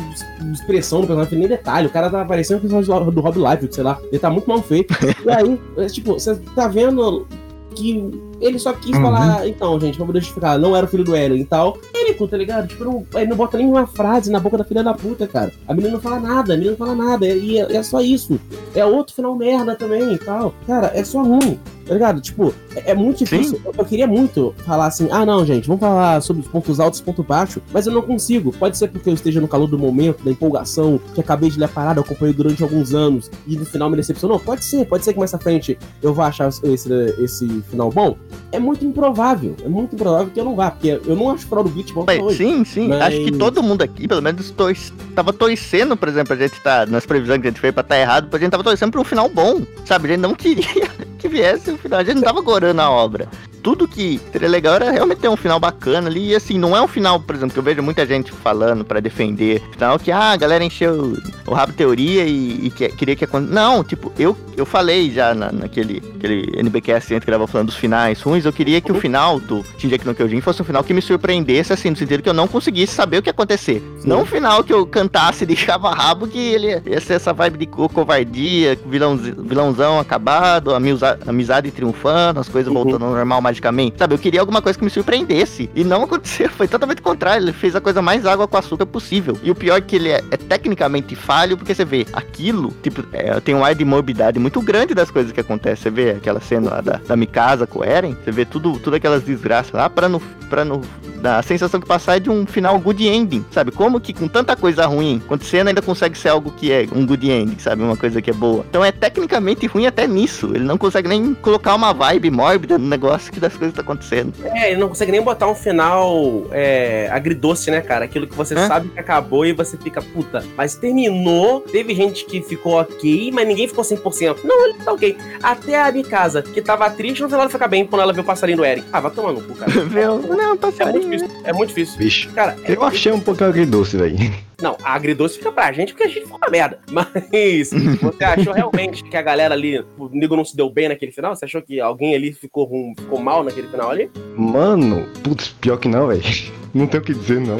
expressão no personagem, não fez nem detalhe. O cara tava parecendo o personagem do- do Rob Life, sei lá. Ele tá muito mal feito. (laughs) e aí, é, tipo, você tá vendo que ele só quis Uhum. falar, então, gente, poder justificar, não era o filho do Eren e tal. Ele, tá ligado? Tipo, não, ele não bota nenhuma frase na boca da filha da puta, cara. A menina não fala nada, a menina não fala nada. E é, é só isso. É outro final merda também e tal. Cara, é só ruim. Tá ligado? Tipo, é, é muito difícil. Eu, eu queria muito falar assim, ah não, gente, vamos falar sobre os pontos altos e pontos baixos, mas eu não consigo. Pode ser porque eu esteja no calor do momento, da empolgação, que acabei de ler a parada, acompanhei durante alguns anos e no final me decepcionou. Pode ser, pode ser que mais pra frente eu vá achar esse, esse final bom. É muito improvável, é muito improvável que eu não vá, porque eu não acho o final do Bleach bom Mas, hoje. sim, sim. Mas- Acho que todo mundo aqui, pelo menos, tor tava torcendo, por exemplo, a gente tá nas previsões que a gente fez pra estar errado, a gente tava torcendo pra um final bom, sabe? A gente não queria (laughs) que viesse o final, a gente não tava gorando a obra. Tudo que seria legal era realmente ter um final bacana ali. E assim, não é um final, por exemplo, que eu vejo muita gente falando pra defender. Final que, ah, a galera encheu o rabo de teoria e, e que- queria que aconte- Não, tipo, eu, eu falei já na, naquele aquele NBcast antes que gravou falando dos finais ruins. Eu queria que o final do Shingeki no Kyojin fosse um final que me surpreendesse, assim, no sentido que eu não conseguisse saber o que ia acontecer. Não um final que eu cantasse (laughs) de chava rabo que ele ia ser essa vibe de co- covardia, vilãoz- vilãozão acabado, amiza- amizade triunfando, as coisas Uhum. voltando ao normal magicamente. Sabe, eu queria alguma coisa que me surpreendesse. E não aconteceu, (laughs) foi totalmente contrário. Ele fez a coisa mais água com açúcar possível. E o pior é que ele é, é tecnicamente falho, porque você vê aquilo, tipo, é, tem um ar de morbidade muito grande das coisas que acontecem. Você vê aquela cena lá da, da Mikasa com o Eren, você vê tudo, tudo aquelas desgraças lá pra no, pra no. A sensação que passar é de um final good ending, sabe? Como que com tanta coisa ruim, acontecendo ainda consegue ser algo que é um good ending, sabe? Uma coisa que é boa. Então é tecnicamente ruim até nisso. Ele não consegue nem colocar uma vibe mórbida no negócio das coisas que tá acontecendo. É, ele não consegue nem botar um final é, agridoce, né, cara? Aquilo que você É? sabe que acabou e você fica, puta, mas terminou. Teve gente que ficou ok, mas ninguém ficou 100%. Não, ele tá ok. Até a Mikasa, que tava triste, no final ela fica bem quando ela viu o passarinho do Eren. Ah, vai tomar no cu, cara. (laughs) Viu? Não, É muito passarinho. difícil. É muito difícil. Bicho, Cara, é- eu achei um pouco agridoce, velho. Não, a agridoce fica pra gente porque a gente ficou uma merda. (laughs) Mas você achou realmente que a galera ali, o nego não se deu bem naquele final? Você achou que alguém ali ficou, rum- ficou mal naquele final ali? Mano, putz, pior que não, velho. (laughs) Não tem o que dizer, não.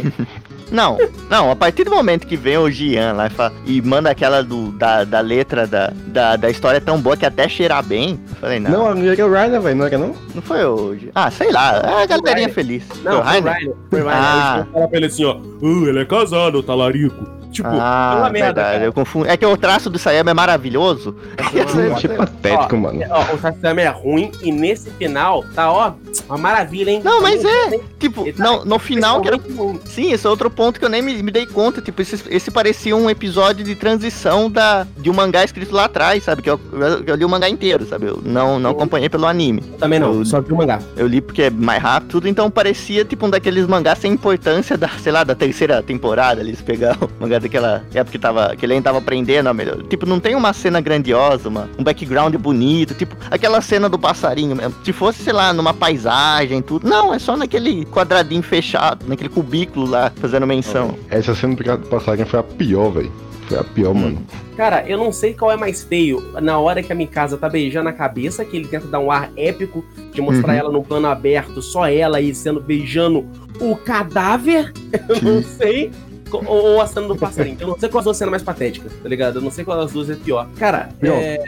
Não, não, a partir do momento que vem o Gian lá e, fala- e manda aquela do, da, da letra da, da, da história tão boa que até cheirar bem. eu Falei, não, Não, não, ali era o Ryder, velho, não era não? foi hoje. Ah, sei lá, é a galerinha feliz. Não, Foi o? Ryan. Foi o Ryan. Ah. Fala pra ele assim, ó. "Ah, ele é casado, talarico. Tipo, Ah, pela merda, verdade, cara. eu confundo. É que o traço do Sayama é maravilhoso. Eu achei patético, Ó, mano. Ó, o Satsama é ruim e nesse final tá, ó, uma maravilha, hein? Não, mas é. Ele Tipo, tá não, no final que era. Sim, esse é outro ponto que eu nem me, me dei conta. Tipo, esse, esse parecia um episódio de transição da, de um mangá escrito lá atrás, sabe? Que eu, eu, eu li o mangá inteiro, sabe? Eu não, não acompanhei pelo anime. Também não, Eu- só vi o mangá. Eu li porque é mais rápido, tudo, então parecia tipo um daqueles mangás sem importância da, sei lá, da terceira temporada. Eles pegaram o mangá daquela época que, tava, que ele ainda tava aprendendo melhor. Tipo, não tem uma cena grandiosa, uma, um background bonito, tipo, aquela cena do passarinho mesmo. Se fosse, sei lá, numa paisagem, tudo. Não, é só naquele quadradinho fechado, naquele cubículo lá, fazendo menção. Essa cena do passarinho foi a pior, velho. Foi a pior, Hum. mano. Cara, eu não sei qual é mais feio. Na hora que a Mikasa tá beijando a cabeça, que ele tenta dar um ar épico de mostrar Uhum. ela no plano aberto, só ela aí sendo beijando o cadáver. (laughs) Eu não sei. Ou, ou a cena do passarinho. Eu não sei qual das duas cenas mais patéticas, tá ligado? Eu não sei qual das duas é pior. Cara, Pior. é.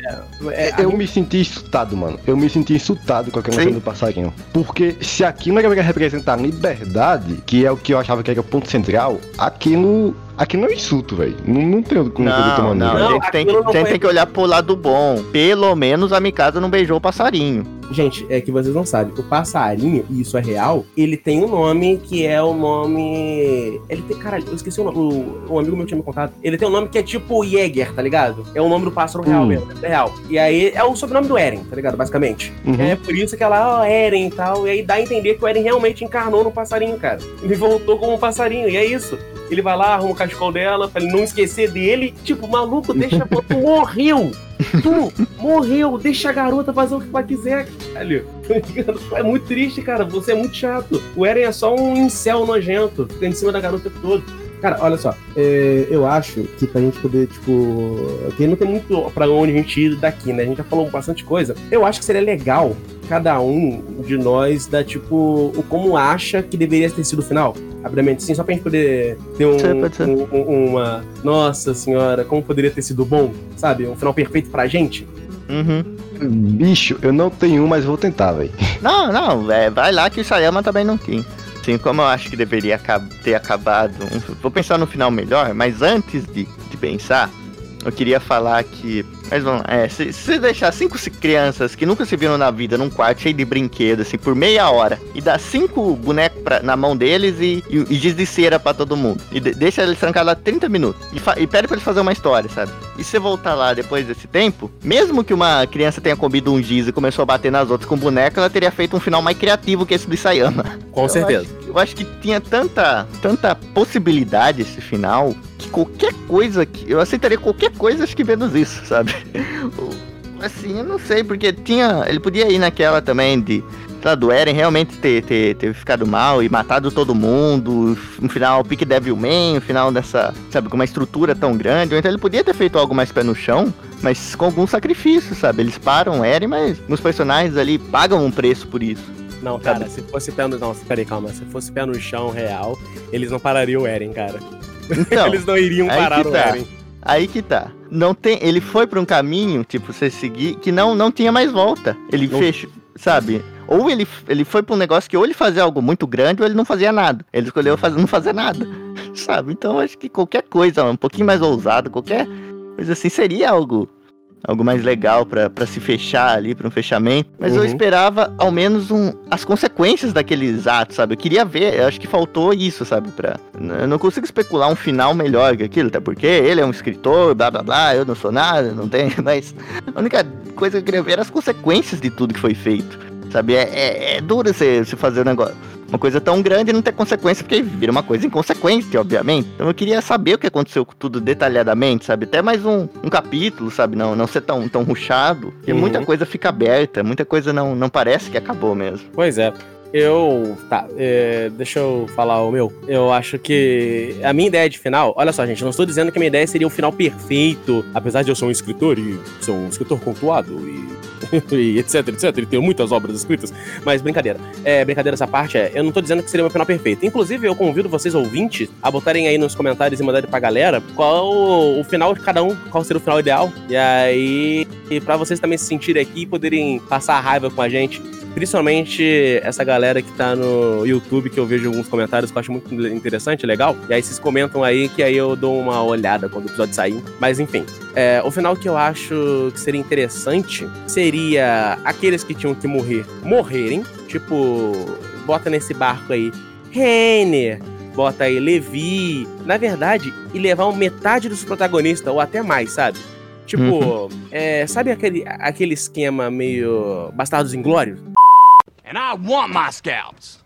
é- Eu me senti insultado, mano. Eu me senti insultado com aquela Sim. cena do passarinho. Porque se aquilo era pra representar liberdade, que é o que eu achava que era o ponto central, aquilo. Aquilo não é insulto, velho. Não, não tem como fazer Não, tomar não, no a Não, gente, tem, aquilo não a gente foi- tem que olhar pro lado bom. Pelo menos a Mikasa não beijou o passarinho. Gente, é que vocês não sabem. O passarinho, e isso é real, ele tem um nome que é o nome. Ele tem. Caralho, eu esqueci o nome. O, um amigo meu tinha me contado. Ele tem um nome que é tipo Jäger, tá ligado? É o nome do pássaro real Hum. mesmo. É real. E aí é o sobrenome do Eren, tá ligado? Basicamente. Uhum. É por isso que ela, ó, Eren e tal. E aí dá a entender que o Eren realmente encarnou no passarinho, cara. Ele voltou como um passarinho, e é isso. Ele vai lá, arruma o cachecol dela, pra ele não esquecer dele. Tipo, maluco, deixa. tu morreu! Tu morreu! Deixa a garota fazer o que ela quiser, caralho. Tá? É muito triste, cara. Você é muito chato. O Eren é só um incel nojento. Fica em cima da garota todo. Cara, olha só, é, eu acho que pra gente poder, tipo. Que não tem muito pra onde a gente ir daqui, né? A gente já falou bastante coisa. Eu acho que seria legal cada um de nós dar, tipo, o como acha que deveria ter sido o final. Abramente, sim, só pra gente poder ter um, um- um- uma. Nossa senhora, como poderia ter sido bom, sabe? Um final perfeito pra gente. Uhum. Bicho, eu não tenho um, mas vou tentar, velho. Não, não, é, vai lá que o Sayama também não tem. Assim, como eu acho que deveria ter acabado. um- Vou pensar no final melhor, mas antes de, de pensar, eu queria falar que. Mas vamos é, se, se deixar cinco ci- crianças que nunca se viram na vida num quarto cheio de brinquedos, assim, por meia hora, e dar cinco bonecos pra- na mão deles e, e, e de cera pra todo mundo, e de- deixa eles trancados lá 30 minutos, e, fa- e pede pra eles fazer uma história, sabe? E se você voltar lá depois desse tempo, mesmo que uma criança tenha comido um giz e começou a bater nas outras com boneca, ela teria feito um final mais criativo que esse do Sayama. Com Eu certeza. acho- Eu acho que tinha tanta, tanta possibilidade esse final que qualquer coisa que. Eu aceitaria qualquer coisa, acho que menos isso, sabe? (laughs) Assim, eu não sei, porque tinha. Ele podia ir naquela também de. Lá, do Eren realmente ter, ter, ter ficado mal e matado todo mundo. Um final pique Devilman, um final dessa. Sabe, com uma estrutura tão grande. Ou então ele podia ter feito algo mais pé no chão, mas com algum sacrifício, sabe? Eles param o Eren, mas os personagens ali pagam um preço por isso. Não, cara, se fosse pé no. Não, peraí, calma. Se fosse pé no chão real, eles não parariam o Eren, cara. Então. (laughs) eles não iriam parar o tá. Eren. Aí que tá. Não tem, ele foi pra um caminho, tipo, você seguir, que não não tinha mais volta. Ele Não- fechou, sabe? Ou ele, ele foi pra um negócio que ou ele fazia algo muito grande ou ele não fazia nada. Ele escolheu fazer, não fazer nada, (laughs) sabe? Então acho que qualquer coisa, um pouquinho mais ousado, qualquer coisa assim seria algo algo mais legal pra se fechar ali, pra um fechamento. Mas eu Uhum. esperava ao menos um, as consequências daqueles atos, sabe? Eu queria ver, eu acho que faltou isso, sabe? Pra, eu não consigo especular um final melhor que aquilo, até porque ele é um escritor, blá blá blá, eu não sou nada, não tenho, (laughs) mas a única coisa que eu queria ver era as consequências de tudo que foi feito, sabe? É, é, é duro você, você fazer um negócio. Uma coisa tão grande e não ter consequência, porque vira uma coisa inconsequente, obviamente. Então eu queria saber o que aconteceu com tudo detalhadamente, sabe? Até mais um, um capítulo, sabe? Não, não ser tão, tão ruchado. Porque Uhum. muita coisa fica aberta, muita coisa não, não parece que acabou mesmo. Pois é. Eu. Tá, é, deixa eu falar o meu. Eu acho que a minha ideia de final. Olha só, gente, não estou dizendo que a minha ideia seria o final perfeito. Apesar de eu ser um escritor e sou um escritor pontuado e. (laughs) e etc, etc. Ele tem muitas obras escritas, mas brincadeira. É, brincadeira essa parte é, eu não tô dizendo que seria o meu final perfeito. Inclusive, eu convido vocês ouvintes a botarem aí nos comentários e mandarem pra galera qual o final de cada um, qual seria o final ideal. E aí, e pra vocês também se sentirem aqui e poderem passar a raiva com a gente. Principalmente essa galera que tá no YouTube, que eu vejo alguns comentários que eu acho muito interessante, legal. E aí vocês comentam aí, que aí eu dou uma olhada quando o episódio sair. Mas enfim, é, o final que eu acho que seria interessante seria aqueles que tinham que morrer, morrerem. Tipo, bota nesse barco aí Renner, bota aí Levi. Na verdade, e levar metade dos protagonistas, ou até mais, sabe? Tipo, é, sabe aquele, aquele esquema meio Bastardos Inglórios? And I want my scalps.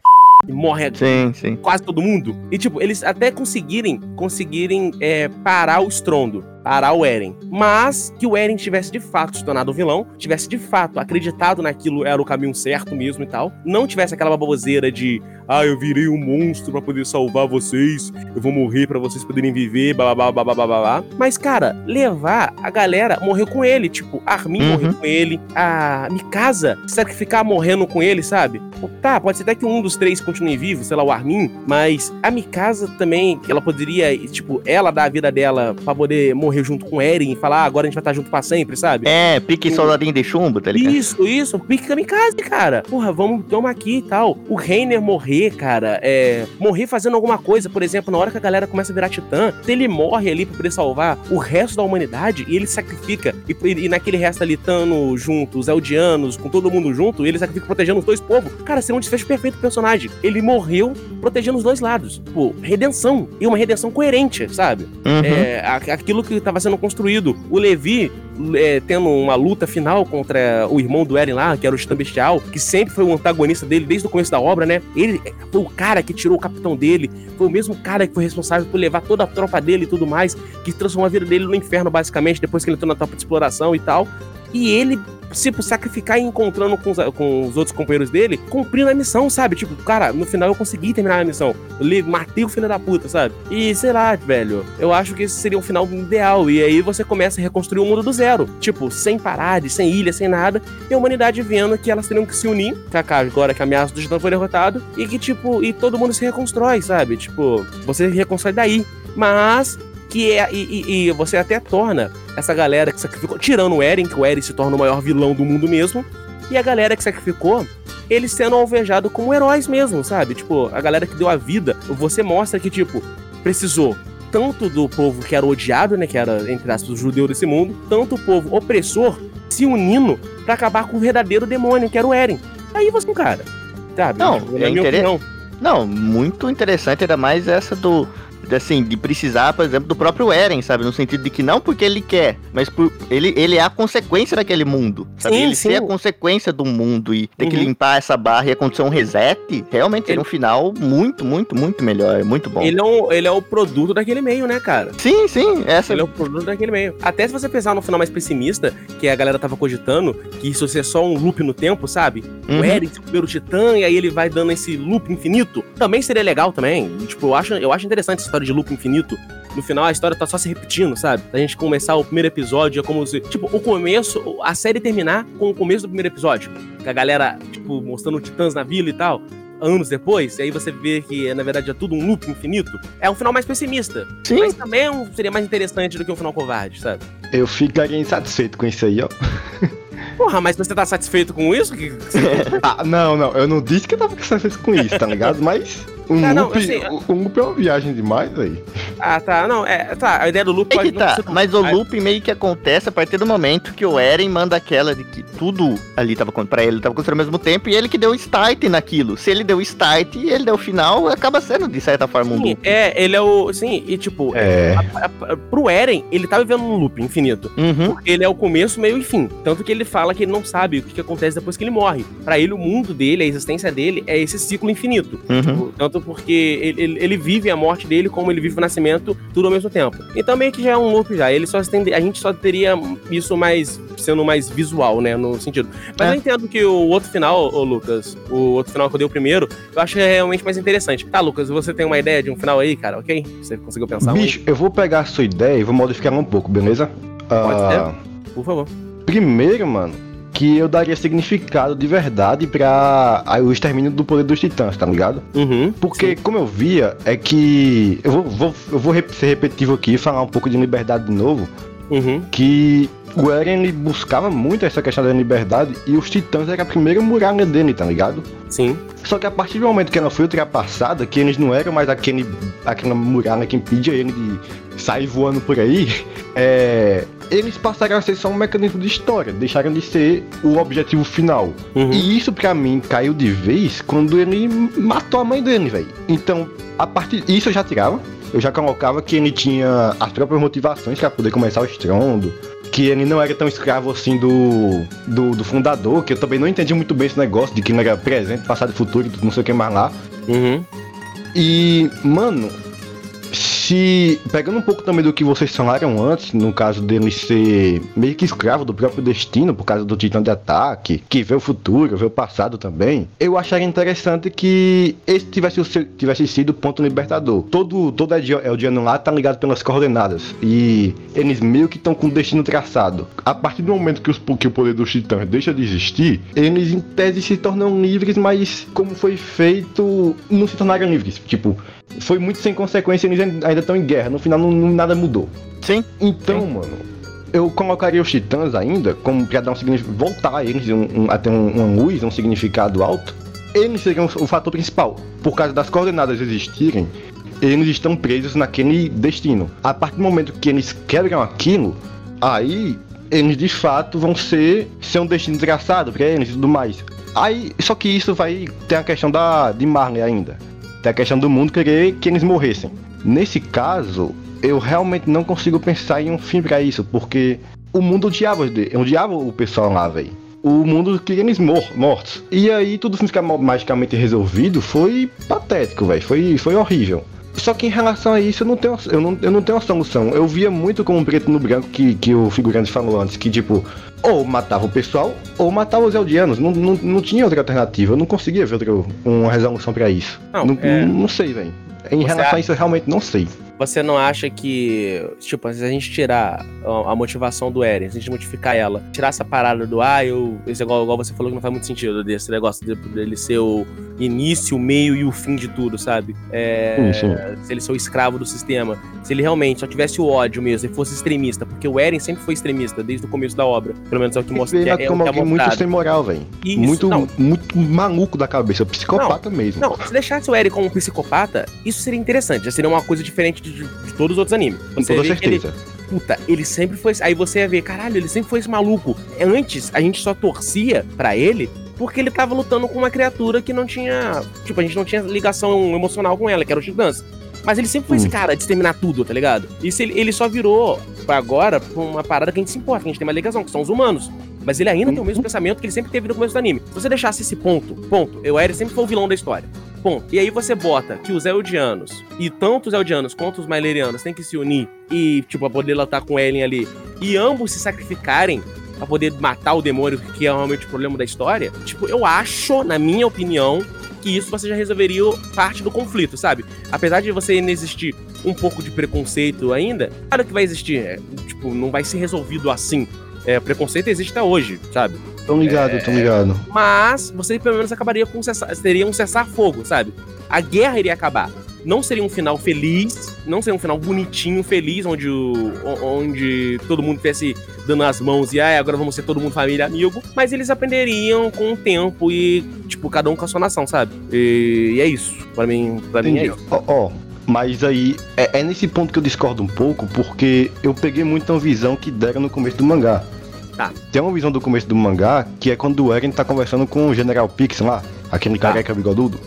E morre Sim, sim. quase todo mundo. E, tipo, eles até conseguirem, conseguirem é, parar o estrondo, parar o Eren. Mas que o Eren tivesse de fato se tornado vilão, tivesse de fato acreditado naquilo era o caminho certo mesmo e tal. Não tivesse aquela baboseira de, ah, eu virei um monstro pra poder salvar vocês, eu vou morrer pra vocês poderem viver, blá blá blá blá blá blá blá. Mas, cara, levar a galera morreu com ele. Tipo, Armin Uhum. morreu com ele, a Mikasa sacrificar morrendo com ele, sabe? Tá, pode ser até que um dos três continue vivo, sei lá, o Armin, mas a Mikasa também, ela poderia, tipo, ela dar a vida dela pra poder morrer junto com o Eren e falar, ah, agora a gente vai estar junto pra sempre, sabe? É, pique soldadinho de chumbo, tá ligado? Isso, isso, pique kamikaze, cara. Porra, vamos tomar aqui e tal. O Reiner morrer, cara, é. Morrer fazendo alguma coisa, por exemplo, na hora que a galera começa a virar titã, se ele morre ali pra poder salvar o resto da humanidade e ele sacrifica, e, e naquele resto ali, Tano junto, os Eldianos, com todo mundo junto, ele sacrifica protegendo os dois povos. Cara, seria um desfecho perfeito pro personagem. Ele morreu protegendo os dois lados. Pô, redenção. E uma redenção coerente, sabe? Uhum. É, aquilo que estava sendo construído. O Levi é, tendo uma luta final contra o irmão do Eren lá, que era o Titã Bestial, que sempre foi o antagonista dele desde o começo da obra, né? Ele foi o cara que tirou o capitão dele, foi o mesmo cara que foi responsável por levar toda a tropa dele e tudo mais, que transformou a vida dele no inferno, basicamente, depois que ele entrou na tropa de exploração e tal. E ele tipo, sacrificar e encontrando com os, com os outros companheiros dele, cumprindo a missão, sabe? Tipo, cara, no final eu consegui terminar a missão. Eu matei o filho da puta, sabe? E sei lá, velho, eu acho que esse seria um final ideal. E aí você começa a reconstruir o mundo do zero. Tipo, sem parades, sem ilha, sem nada. E a humanidade vendo que elas teriam que se unir, Kaká, agora que a ameaça do Titã foi derrotado. E que, tipo, e todo mundo se reconstrói, sabe? Tipo, você reconstrói daí. Mas que é. E, e- e você até torna essa galera que sacrificou. Tirando o Eren, que o Eren se torna o maior vilão do mundo mesmo. E a galera que sacrificou, eles sendo alvejados como heróis mesmo, sabe? Tipo, a galera que deu a vida. Você mostra que, tipo, precisou tanto do povo que era odiado, né? Que era, entre aspas, o judeu desse mundo, tanto o povo opressor se unindo pra acabar com o verdadeiro demônio, que era o Eren. Aí você, cara. Sabe? Não, Tipo, é opinião. Não, muito interessante, ainda mais essa do. Assim, de precisar, por exemplo, do próprio Eren, sabe? No sentido de que não porque ele quer, mas por ele, ele é a consequência daquele mundo. Sabe? Sim, ele sim. ser a consequência do mundo e ter que Uhum. limpar essa barra e acontecer um reset, realmente seria um final muito, muito, muito melhor. Muito bom. Ele é, um, ele é o produto daquele meio, né, cara? Sim, sim, essa. Ele é o produto daquele meio. Até se você pensar no final mais pessimista, que a galera tava cogitando, que isso seria só um loop no tempo, sabe? Uhum. O Eren se primeiro titã, e aí ele vai dando esse loop infinito. Também seria legal também. Tipo, eu acho, eu acho interessante essa história de loop infinito. No final, a história tá só se repetindo, sabe? A gente começar o primeiro episódio, é como se. Tipo, o começo, a série terminar com o começo do primeiro episódio. Que a galera, tipo, mostrando titãs na vila e tal. Anos depois, e aí você vê que na verdade é tudo um loop infinito. É um final mais pessimista. Sim. Mas também é um- seria mais interessante do que um final covarde, sabe? Eu ficaria insatisfeito com isso aí, ó. (laughs) Porra, mas você tá satisfeito com isso? (laughs) Ah, não, não, eu não disse que eu tava satisfeito com isso, tá ligado? Mas um Ah, não, loop, assim, um loop é uma viagem demais aí. ah, tá. Não, é. Tá, a ideia do loop É que tá, ser- mas o loop meio que acontece a partir do momento que o Eren manda aquela de que tudo ali tava acontecendo pra ele, tava acontecendo ao mesmo tempo, e ele que deu o start naquilo. Se ele deu o start e ele deu o final, acaba sendo, de certa forma, um Sim, loop. é, ele é o. Sim, e tipo, É. a- a- pro Eren, ele tá vivendo um loop infinito. Uhum. Porque ele é o começo, meio e fim. Tanto que ele fala que ele não sabe o que, que acontece depois que ele morre. Pra ele, o mundo dele, a existência dele, é esse ciclo infinito. Uhum. Tanto porque ele, ele- ele vive a morte dele como ele vive o nascimento, tudo ao mesmo tempo. Então meio que já é um loop já. Ele só tem- a gente só teria isso mais sendo mais visual, né, no sentido. Mas É. eu entendo que o outro final, ô Lucas, o outro final que eu dei o primeiro, eu acho realmente mais interessante. Tá, Lucas, você tem uma ideia de um final aí, cara? OK? Você conseguiu pensar? Bicho, eu vou pegar a sua ideia e vou modificar ela um pouco, beleza? Pode Ah, Por favor. Primeiro, mano, que eu daria significado de verdade pra o extermínio do poder dos titãs, tá ligado? Uhum. Porque, como eu via, é que. Eu vou, vou- eu vou ser repetitivo aqui e falar um pouco de liberdade de novo. Uhum. Que o Eren ele buscava muito essa questão da liberdade e os titãs era a primeira muralha dele, tá ligado? Sim. Só que a partir do momento que ela foi ultrapassada, que eles não eram mais aquele, aquela muralha que impedia ele de sair voando por aí, (laughs) é, eles passaram a ser só um mecanismo de história, deixaram de ser o objetivo final. Uhum. E isso pra mim caiu de vez quando ele matou a mãe dele, velho. Então, a partir isso eu já tirava. Eu já colocava que ele tinha as próprias motivações pra poder começar o estrondo. Que ele não era tão escravo assim do, do, do fundador, que eu também não entendi muito bem esse negócio de que ele era presente, passado e futuro, não sei o que mais lá. Uhum. E, mano, se. Pegando um pouco também do que vocês falaram antes, no caso dele ser meio que escravo do próprio destino, por causa do titã de ataque, que vê o futuro, vê o passado também, eu acharia interessante que esse tivesse, tivesse sido o ponto libertador. Todo, todo Eldiano lá tá ligado pelas coordenadas. E eles meio que estão com o destino traçado. A partir do momento que, os, que o poder dos titãs deixa de existir, eles em tese se tornam livres, mas como foi feito, não se tornaram livres. Tipo, foi muito sem consequência, eles ainda estão em guerra. No final, não, não- nada mudou. Sim. Então, mano, eu colocaria os titãs ainda como pra dar um significado. voltar eles um, um, a ter um, uma luz, um significado alto. Eles seriam o fator principal. Por causa das coordenadas existirem, eles estão presos naquele destino. A partir do momento que eles quebram aquilo, aí eles de fato vão ser, ser um destino traçado pra eles e tudo mais. Aí, só que isso vai ter a questão da, de Marley ainda. A questão do mundo querer que eles morressem. Nesse caso, eu realmente não consigo pensar em um fim pra isso, porque o mundo odiava, odiava o pessoal lá, velho. O mundo queria eles mor mortos. E aí tudo ficar ma- magicamente resolvido foi patético, velho. Foi, foi horrível. Só que em relação a isso, eu não tenho, eu não, eu não tenho uma solução. Eu via muito como preto no branco que, que o figurante falou antes, que tipo, ou matava o pessoal, ou matava os eldianos. Não, não, não tinha outra alternativa. Eu não conseguia ver outra, uma resolução pra isso. Não, não, é- não sei, velho. Em Você relação acha- a isso, eu realmente não sei. Você não acha que, tipo, se a gente tirar a, motivação do Eren, se a gente modificar ela, tirar essa parada do, ah, eu. Igual, igual você falou que não faz muito sentido desse negócio de- dele ser o início, o meio e o fim de tudo, sabe? É, se ele ser o escravo do sistema. Se ele realmente só tivesse o ódio mesmo, e fosse extremista, porque o Eren sempre foi extremista desde o começo da obra. Pelo menos é o que mostra. Ele É, é, como é alguém muito sem moral, velho. Muito, não. muito maluco da cabeça, psicopata mesmo. Não, se deixasse o Eren como um psicopata, isso seria interessante. Já seria uma coisa diferente de, de todos os outros animes. Com Você toda vê que ele, certeza. puta, ele sempre foi. Aí você ia ver, caralho, ele sempre foi esse maluco. Antes, a gente só torcia pra ele porque ele tava lutando com uma criatura que não tinha. Tipo, a gente não tinha ligação emocional com ela, que era o Titãs. Mas ele sempre foi esse Hum. cara de exterminar tudo, tá ligado? Isso ele, ele só virou agora pra uma parada que a gente se importa, que a gente tem uma ligação, que são os humanos. Mas ele ainda tem o mesmo pensamento que ele sempre teve no começo do anime. Se você deixasse esse ponto, ponto, o Eren sempre foi o vilão da história. Ponto. E aí você bota que os Eldianos, e tanto os Eldianos quanto os Mailerianos têm que se unir e, tipo, pra poder lutar com Eren ali, e ambos se sacrificarem pra poder matar o demônio, que é realmente o problema da história, tipo, eu acho, na minha opinião, que isso você já resolveria parte do conflito, sabe? Apesar de você ainda existir um pouco de preconceito ainda, claro que vai existir, é, tipo, não vai ser resolvido assim. É, preconceito existe até hoje, sabe? Tô ligado, tô ligado. Mas você pelo menos acabaria com cessar, teria um cessar-fogo, sabe? A guerra iria acabar. Não seria um final feliz, não seria um final bonitinho, feliz, onde, o, onde todo mundo tivesse dando as mãos e ah, agora vamos ser todo mundo família, amigo. Mas eles aprenderiam com o tempo e, tipo, cada um com a sua nação, sabe? E, e é isso. Pra mim, pra mim é isso. Ó, ó, mas aí é, é nesse ponto que eu discordo um pouco, porque eu peguei muito uma visão que deram no começo do mangá. Tá. Tem uma visão do começo do mangá que é quando o Eren tá conversando com o General Pix lá, aquele Tá. careca bigodudo.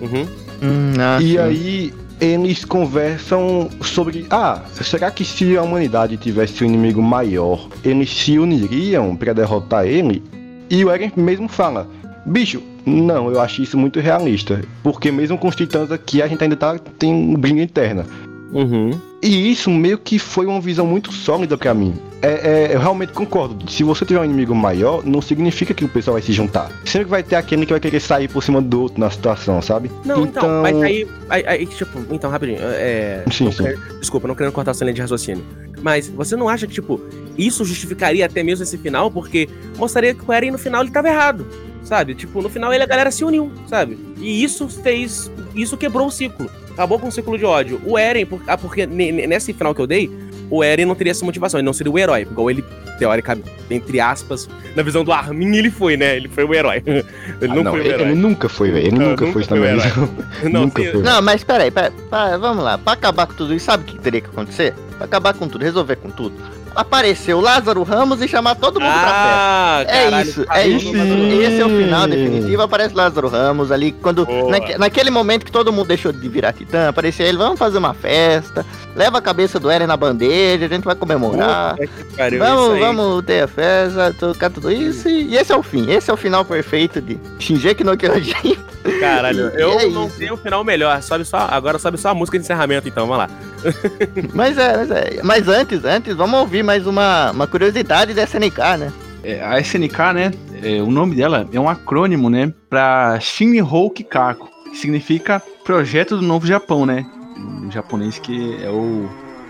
Uhum. Hum, ah, E sim. aí eles conversam sobre, ah, será que se a humanidade tivesse um inimigo maior, eles se uniriam pra derrotar ele? E o Eren mesmo fala, bicho, não, eu acho isso muito realista, porque mesmo com os titãs aqui a gente ainda tá tem briga interna. Uhum. E isso meio que foi uma visão muito sólida pra mim. É, é, eu realmente concordo. Se você tiver um inimigo maior, não significa que o pessoal vai se juntar. Sempre vai ter aquele que vai querer sair por cima do outro na situação, sabe? Não, então, mas aí, aí, aí, tipo, então, rapidinho, é... Sim, não sim. quero- desculpa, não querendo cortar a sua linha de raciocínio. Mas você não acha que, tipo, isso justificaria até mesmo esse final? Porque mostraria que o Eren no final ele tava errado, sabe? Tipo, no final ele a galera se uniu, sabe? E isso fez. Isso quebrou o ciclo. Acabou com o ciclo de ódio. O Eren, por, ah, porque ne- ne- nesse final que eu dei, o Eren não teria essa motivação, ele não seria o herói, igual ele, teoricamente, entre aspas, na visão do Armin, ele foi, né? Ele foi o herói. (laughs) Ele Ah, não, não, foi o ele, herói. ele nunca foi, velho. Ele Não, nunca, nunca foi foi herói. (laughs) Não, nunca sim, foi. Não, mas peraí, pera, pera, vamos lá. Pra acabar com tudo isso, sabe o que teria que acontecer? Pra acabar com tudo, resolver com tudo. Aparecer o Lázaro Ramos e chamar todo mundo pra festa. Ah, É caralho, isso, tá é isso. mundo- Esse é o final definitivo. Aparece Lázaro Ramos ali. Quando, naque- naquele momento que todo mundo deixou de virar titã, aparecia ele. Vamos fazer uma festa. Leva a cabeça do Eren na bandeja. A gente vai comemorar. Pariu, isso Vamos, vamos ter a festa, tocar tudo isso. E, e esse é o fim. Esse é o final perfeito de Shinji no Kyojin. Caralho, (laughs) E eu é não isso. tenho o final melhor. Sobe só, agora sobe só a música de encerramento, então, vamos lá. (laughs) Mas é, mas é. Mas antes, antes, vamos ouvir mais uma, uma curiosidade da SNK, né? É, a SNK, né? é, o nome dela é um acrônimo, né? Pra Shinhou Kikaku, que significa Projeto do Novo Japão, né? Em japonês que é o,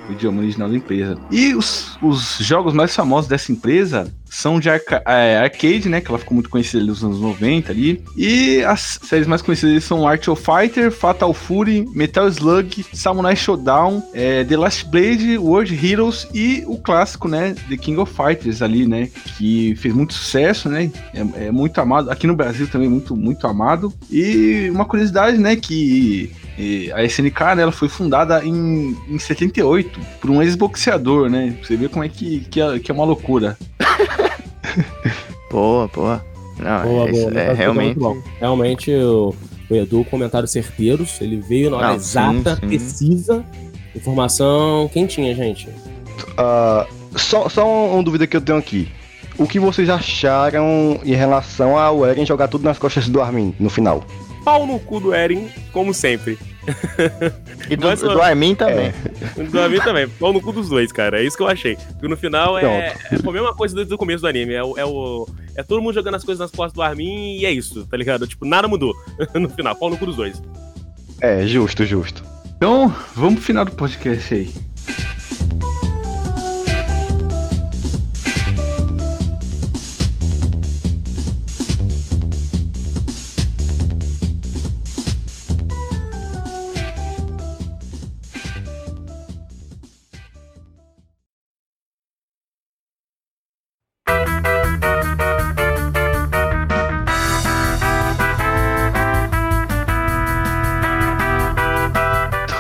o idioma original da empresa. E os, os jogos mais famosos dessa empresa são de arca é, arcade, né? Que ela ficou muito conhecida nos anos 90 ali. E as séries mais conhecidas são Art of Fighter, Fatal Fury, Metal Slug, Samurai Showdown, é, The Last Blade, World Heroes e o clássico, né? The King of Fighters ali, né? Que fez muito sucesso, né? É, é muito amado. Aqui no Brasil também muito, muito amado. E uma curiosidade, né? Que eh, a SNK, né, ela foi fundada em, em 78 por um ex-boxeador, né? Você vê como é que, que, é, que é uma loucura. (laughs) (laughs) Boa, boa. Não, Boa, é, boa, é realmente. bom. Realmente, o, o Edu, comentários certeiros, ele veio na hora Não, exata, sim, sim. precisa. Informação quentinha, gente. Ah, só, só uma dúvida que eu tenho aqui. O que vocês acharam em relação ao Eren jogar tudo nas costas do Armin no final? Pau no cu do Eren, como sempre. (laughs) E do, Mas, do Armin também. Do Armin também. Pau no cu dos dois, cara. É isso que eu achei. Porque no final é, é a mesma coisa desde o começo do anime. É, é, o, é todo mundo jogando as coisas nas costas do Armin e é isso, tá ligado? Tipo, nada mudou (laughs) no final. Pau no cu dos dois. É, justo, justo. Então, vamos pro final do podcast aí.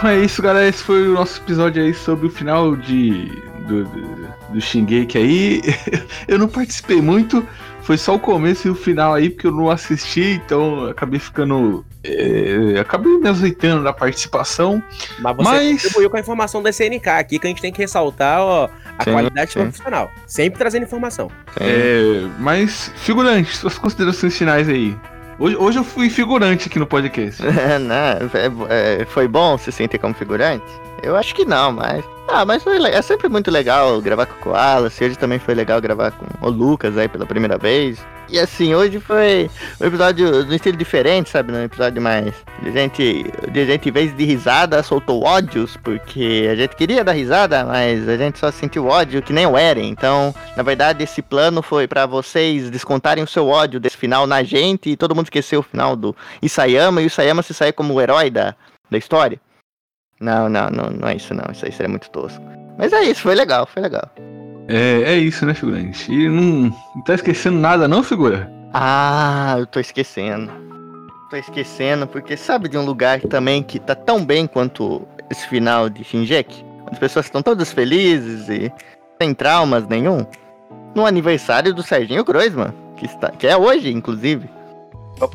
Então é isso, galera. Esse foi o nosso episódio aí sobre o final de do, do, do Shingeki aí. (laughs) Eu não participei muito, foi só o começo e o final aí, porque eu não assisti, então acabei ficando. é, acabei me azeitando na participação. Mas você Mas- contribuiu com a informação da SNK aqui, que a gente tem que ressaltar ó, a Sim, qualidade sim. profissional. Sempre trazendo informação. É, mas, figurante, suas considerações finais aí. Hoje, hoje eu fui figurante aqui no podcast. (laughs) não, é- é- foi bom se sentir como figurante? Eu acho que não, mas. Ah, mas foi é sempre muito legal gravar com o Koala. se Hoje também foi legal gravar com o Lucas aí pela primeira vez. E assim, hoje foi um episódio de estilo diferente, sabe? Um episódio mais. De gente, de gente, em vez de risada, soltou ódios, porque a gente queria dar risada, mas a gente só sentiu ódio que nem o Eren. Então, na verdade, esse plano foi pra vocês descontarem o seu ódio desse final na gente e todo mundo esqueceu o final do Isayama e o Isayama se sair como o herói da, da história. Não, não, não, não é isso não. Isso aí seria muito tosco. Mas é isso, foi legal, foi legal. É, é isso, né, figurante? E não, não tá esquecendo nada, não, figura? Ah, eu tô esquecendo. Tô esquecendo, porque sabe de um lugar também que tá tão bem quanto esse final de Shinjeki? Onde as pessoas estão todas felizes e sem traumas nenhum? No aniversário do Serginho Groisman, que, está, que é hoje, inclusive.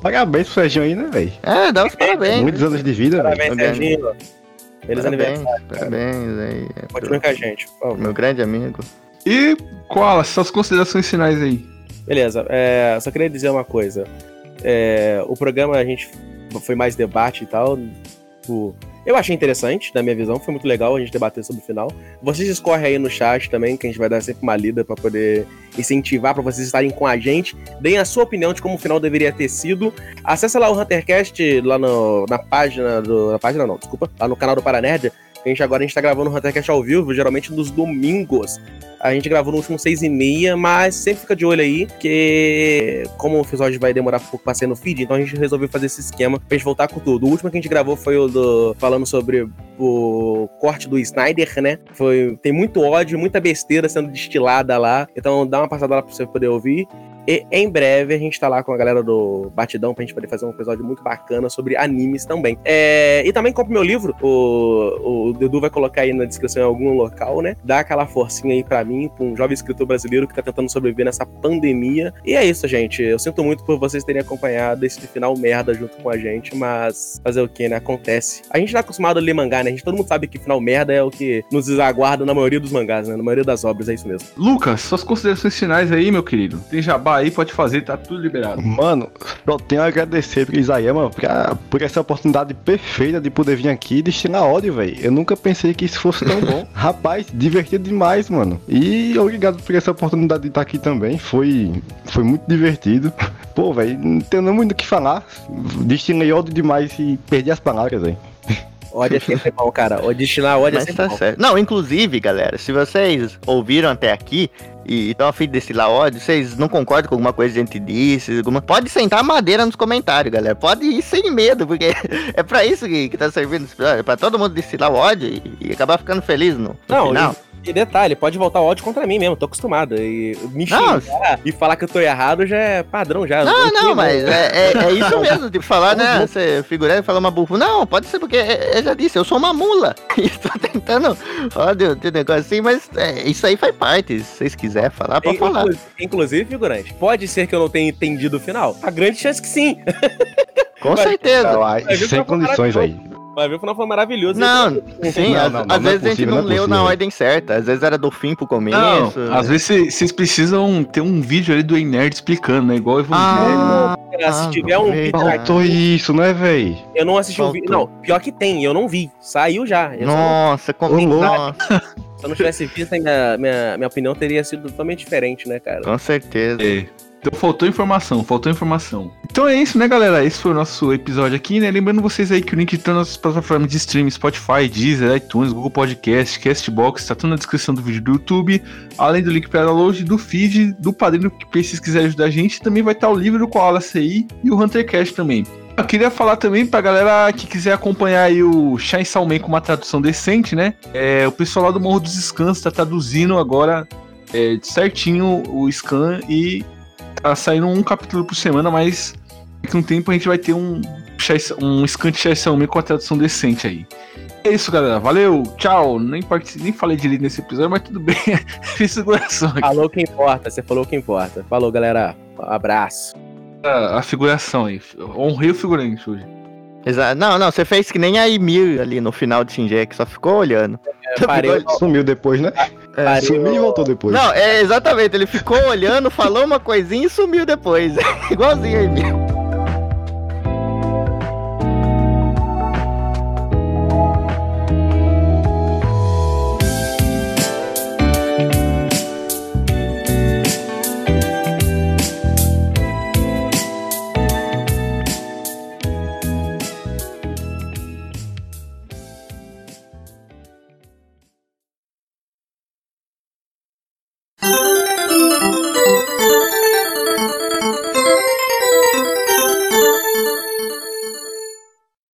Parabéns pro Serginho aí, né, velho? É, dá os parabéns. Muitos anos de vida, velho. Parabéns, Parabéns. Serginho. Feliz Parabéns, aniversário. parabéns aí. é, Continue com a gente, meu grande amigo. E Koala, suas considerações finais aí. Beleza, é, só queria dizer uma coisa. É, o programa a gente foi mais debate e tal. tipo, Eu achei interessante, na minha visão, foi muito legal a gente debater sobre o final. Vocês escorrem aí no chat também, que a gente vai dar sempre uma lida pra poder incentivar pra vocês estarem com a gente. Deem a sua opinião de como o final deveria ter sido. Acesse lá o Huntercast, lá no- na página do. Na página não, desculpa, lá no canal do Paranerd. A gente agora a gente tá gravando o Huntercast ao vivo, geralmente nos domingos. A gente gravou no último seis e meia, mas sempre fica de olho aí, porque como o episódio vai demorar um pouco pra sair no feed, então a gente resolveu fazer esse esquema pra gente voltar com tudo. O último que a gente gravou foi o do falando sobre o corte do Snyder, né? Foi, tem muito ódio, muita besteira sendo destilada lá, então dá uma passada lá pra você poder ouvir. E em breve a gente tá lá com a galera do Batidão pra gente poder fazer um episódio muito bacana sobre animes também. É, e também compre meu livro, o, o Dudu vai colocar aí na descrição em algum local, né? Dá aquela forcinha aí pra mim, pra um jovem escritor brasileiro que tá tentando sobreviver nessa pandemia. E é isso, gente. Eu sinto muito por vocês terem acompanhado esse final merda junto com a gente, mas fazer o que, né? Acontece. A gente tá acostumado a ler mangá, né? A gente todo mundo sabe que final merda é o que nos aguarda na maioria dos mangás, né? Na maioria das obras, é isso mesmo. Lucas, suas considerações finais aí, meu querido. Tem jabá aí, pode fazer, tá tudo liberado. Mano, só tenho a agradecer pro Isaías, mano, pra- por essa oportunidade perfeita de poder vir aqui e destinar ódio, velho. Eu nunca pensei que isso fosse tão bom. (laughs) Rapaz, divertido demais, mano. E obrigado por essa oportunidade de estar aqui também. Foi, foi muito divertido. Pô, velho, não tenho muito o que falar. Destinei ódio demais e perdi as palavras, velho. Ódio é sempre bom, cara. O destinar ódio é Mas sempre tá bom. certo. Não, inclusive, galera, se vocês ouviram até aqui e estão afim desse lá ódio, vocês não concordam com alguma coisa que a gente disse, alguma... pode sentar madeira nos comentários, galera. Pode ir sem medo, porque (laughs) é pra isso que, que tá servindo esse episódio, é pra todo mundo destilar o ódio e, e acabar ficando feliz no, no Não, final. E, e detalhe, pode voltar ódio contra mim mesmo, tô acostumado. E me Não. xingar e falar que eu tô errado já é padrão já. Não, Eu não, tenho- mas é, é, é (laughs) isso mesmo, de falar, né? Você figurando e falar uma burra. Não, pode ser porque é, eu já disse, eu sou uma mula. (laughs) E tô tentando falar de, de um negócio assim, mas é, isso aí faz parte. Se vocês quiserem falar, pode falar. Inclu- Inclusive, figurante, pode ser que eu não tenha entendido o final. A grande chance que sim. Com (laughs) Vai- certeza. Vai ver sem é condições aí. Vai ver, o final foi maravilhoso. Não, sim, Não, às, não, não, às não é vezes a gente possível, não, é leu na possível. ordem certa. Às vezes era do fim pro começo. Não, às vezes cê- vocês precisam ter um vídeo ali do Enerd explicando, né? Igual o Evangelho. Ah, Cara, se tiver um vídeo Faltou isso, né, velho? Eu não assisti o Faltou. vídeo. Não, pior que tem, eu não vi. Saiu já. Eu Nossa, como. Nossa, se eu não tivesse visto, minha, minha, minha opinião teria sido totalmente diferente, né, cara? com certeza. É. Então faltou informação, faltou informação. Então é isso, né, galera? Esse foi o nosso episódio aqui, né? Lembrando vocês aí que o link tá nas plataformas de streaming Spotify, Deezer, iTunes, Google Podcast, Castbox, tá tudo na descrição do vídeo do YouTube. Além do link para download, do feed, do padrinho que vocês quiserem ajudar a gente, também vai estar o livro do Koala CI e o Huntercast também. Eu queria falar também pra galera que quiser acompanhar aí o Shine Salman com uma tradução decente, né? É, o pessoal lá do Morro dos Scans tá traduzindo agora é, certinho o scan e tá saindo um capítulo por semana, mas daqui a um tempo a gente vai ter um, um scan de Shai Salman com a tradução decente aí. É isso, galera. Valeu, tchau. Nem, nem falei direito nesse episódio, mas tudo bem. (laughs) Fiz figuração aqui. Falou que importa, você falou o que importa. Falou, galera. Abraço. A, a figuração aí. Honrei o figurante hoje. Exa- Não, não, você fez que nem a Emir ali no final de Shinji, que só ficou olhando. É, parei, Sumiu depois, né? parei, Sumiu e voltou depois. Não, é exatamente, ele ficou olhando, falou uma coisinha e sumiu depois. (laughs) Igualzinho a Emir.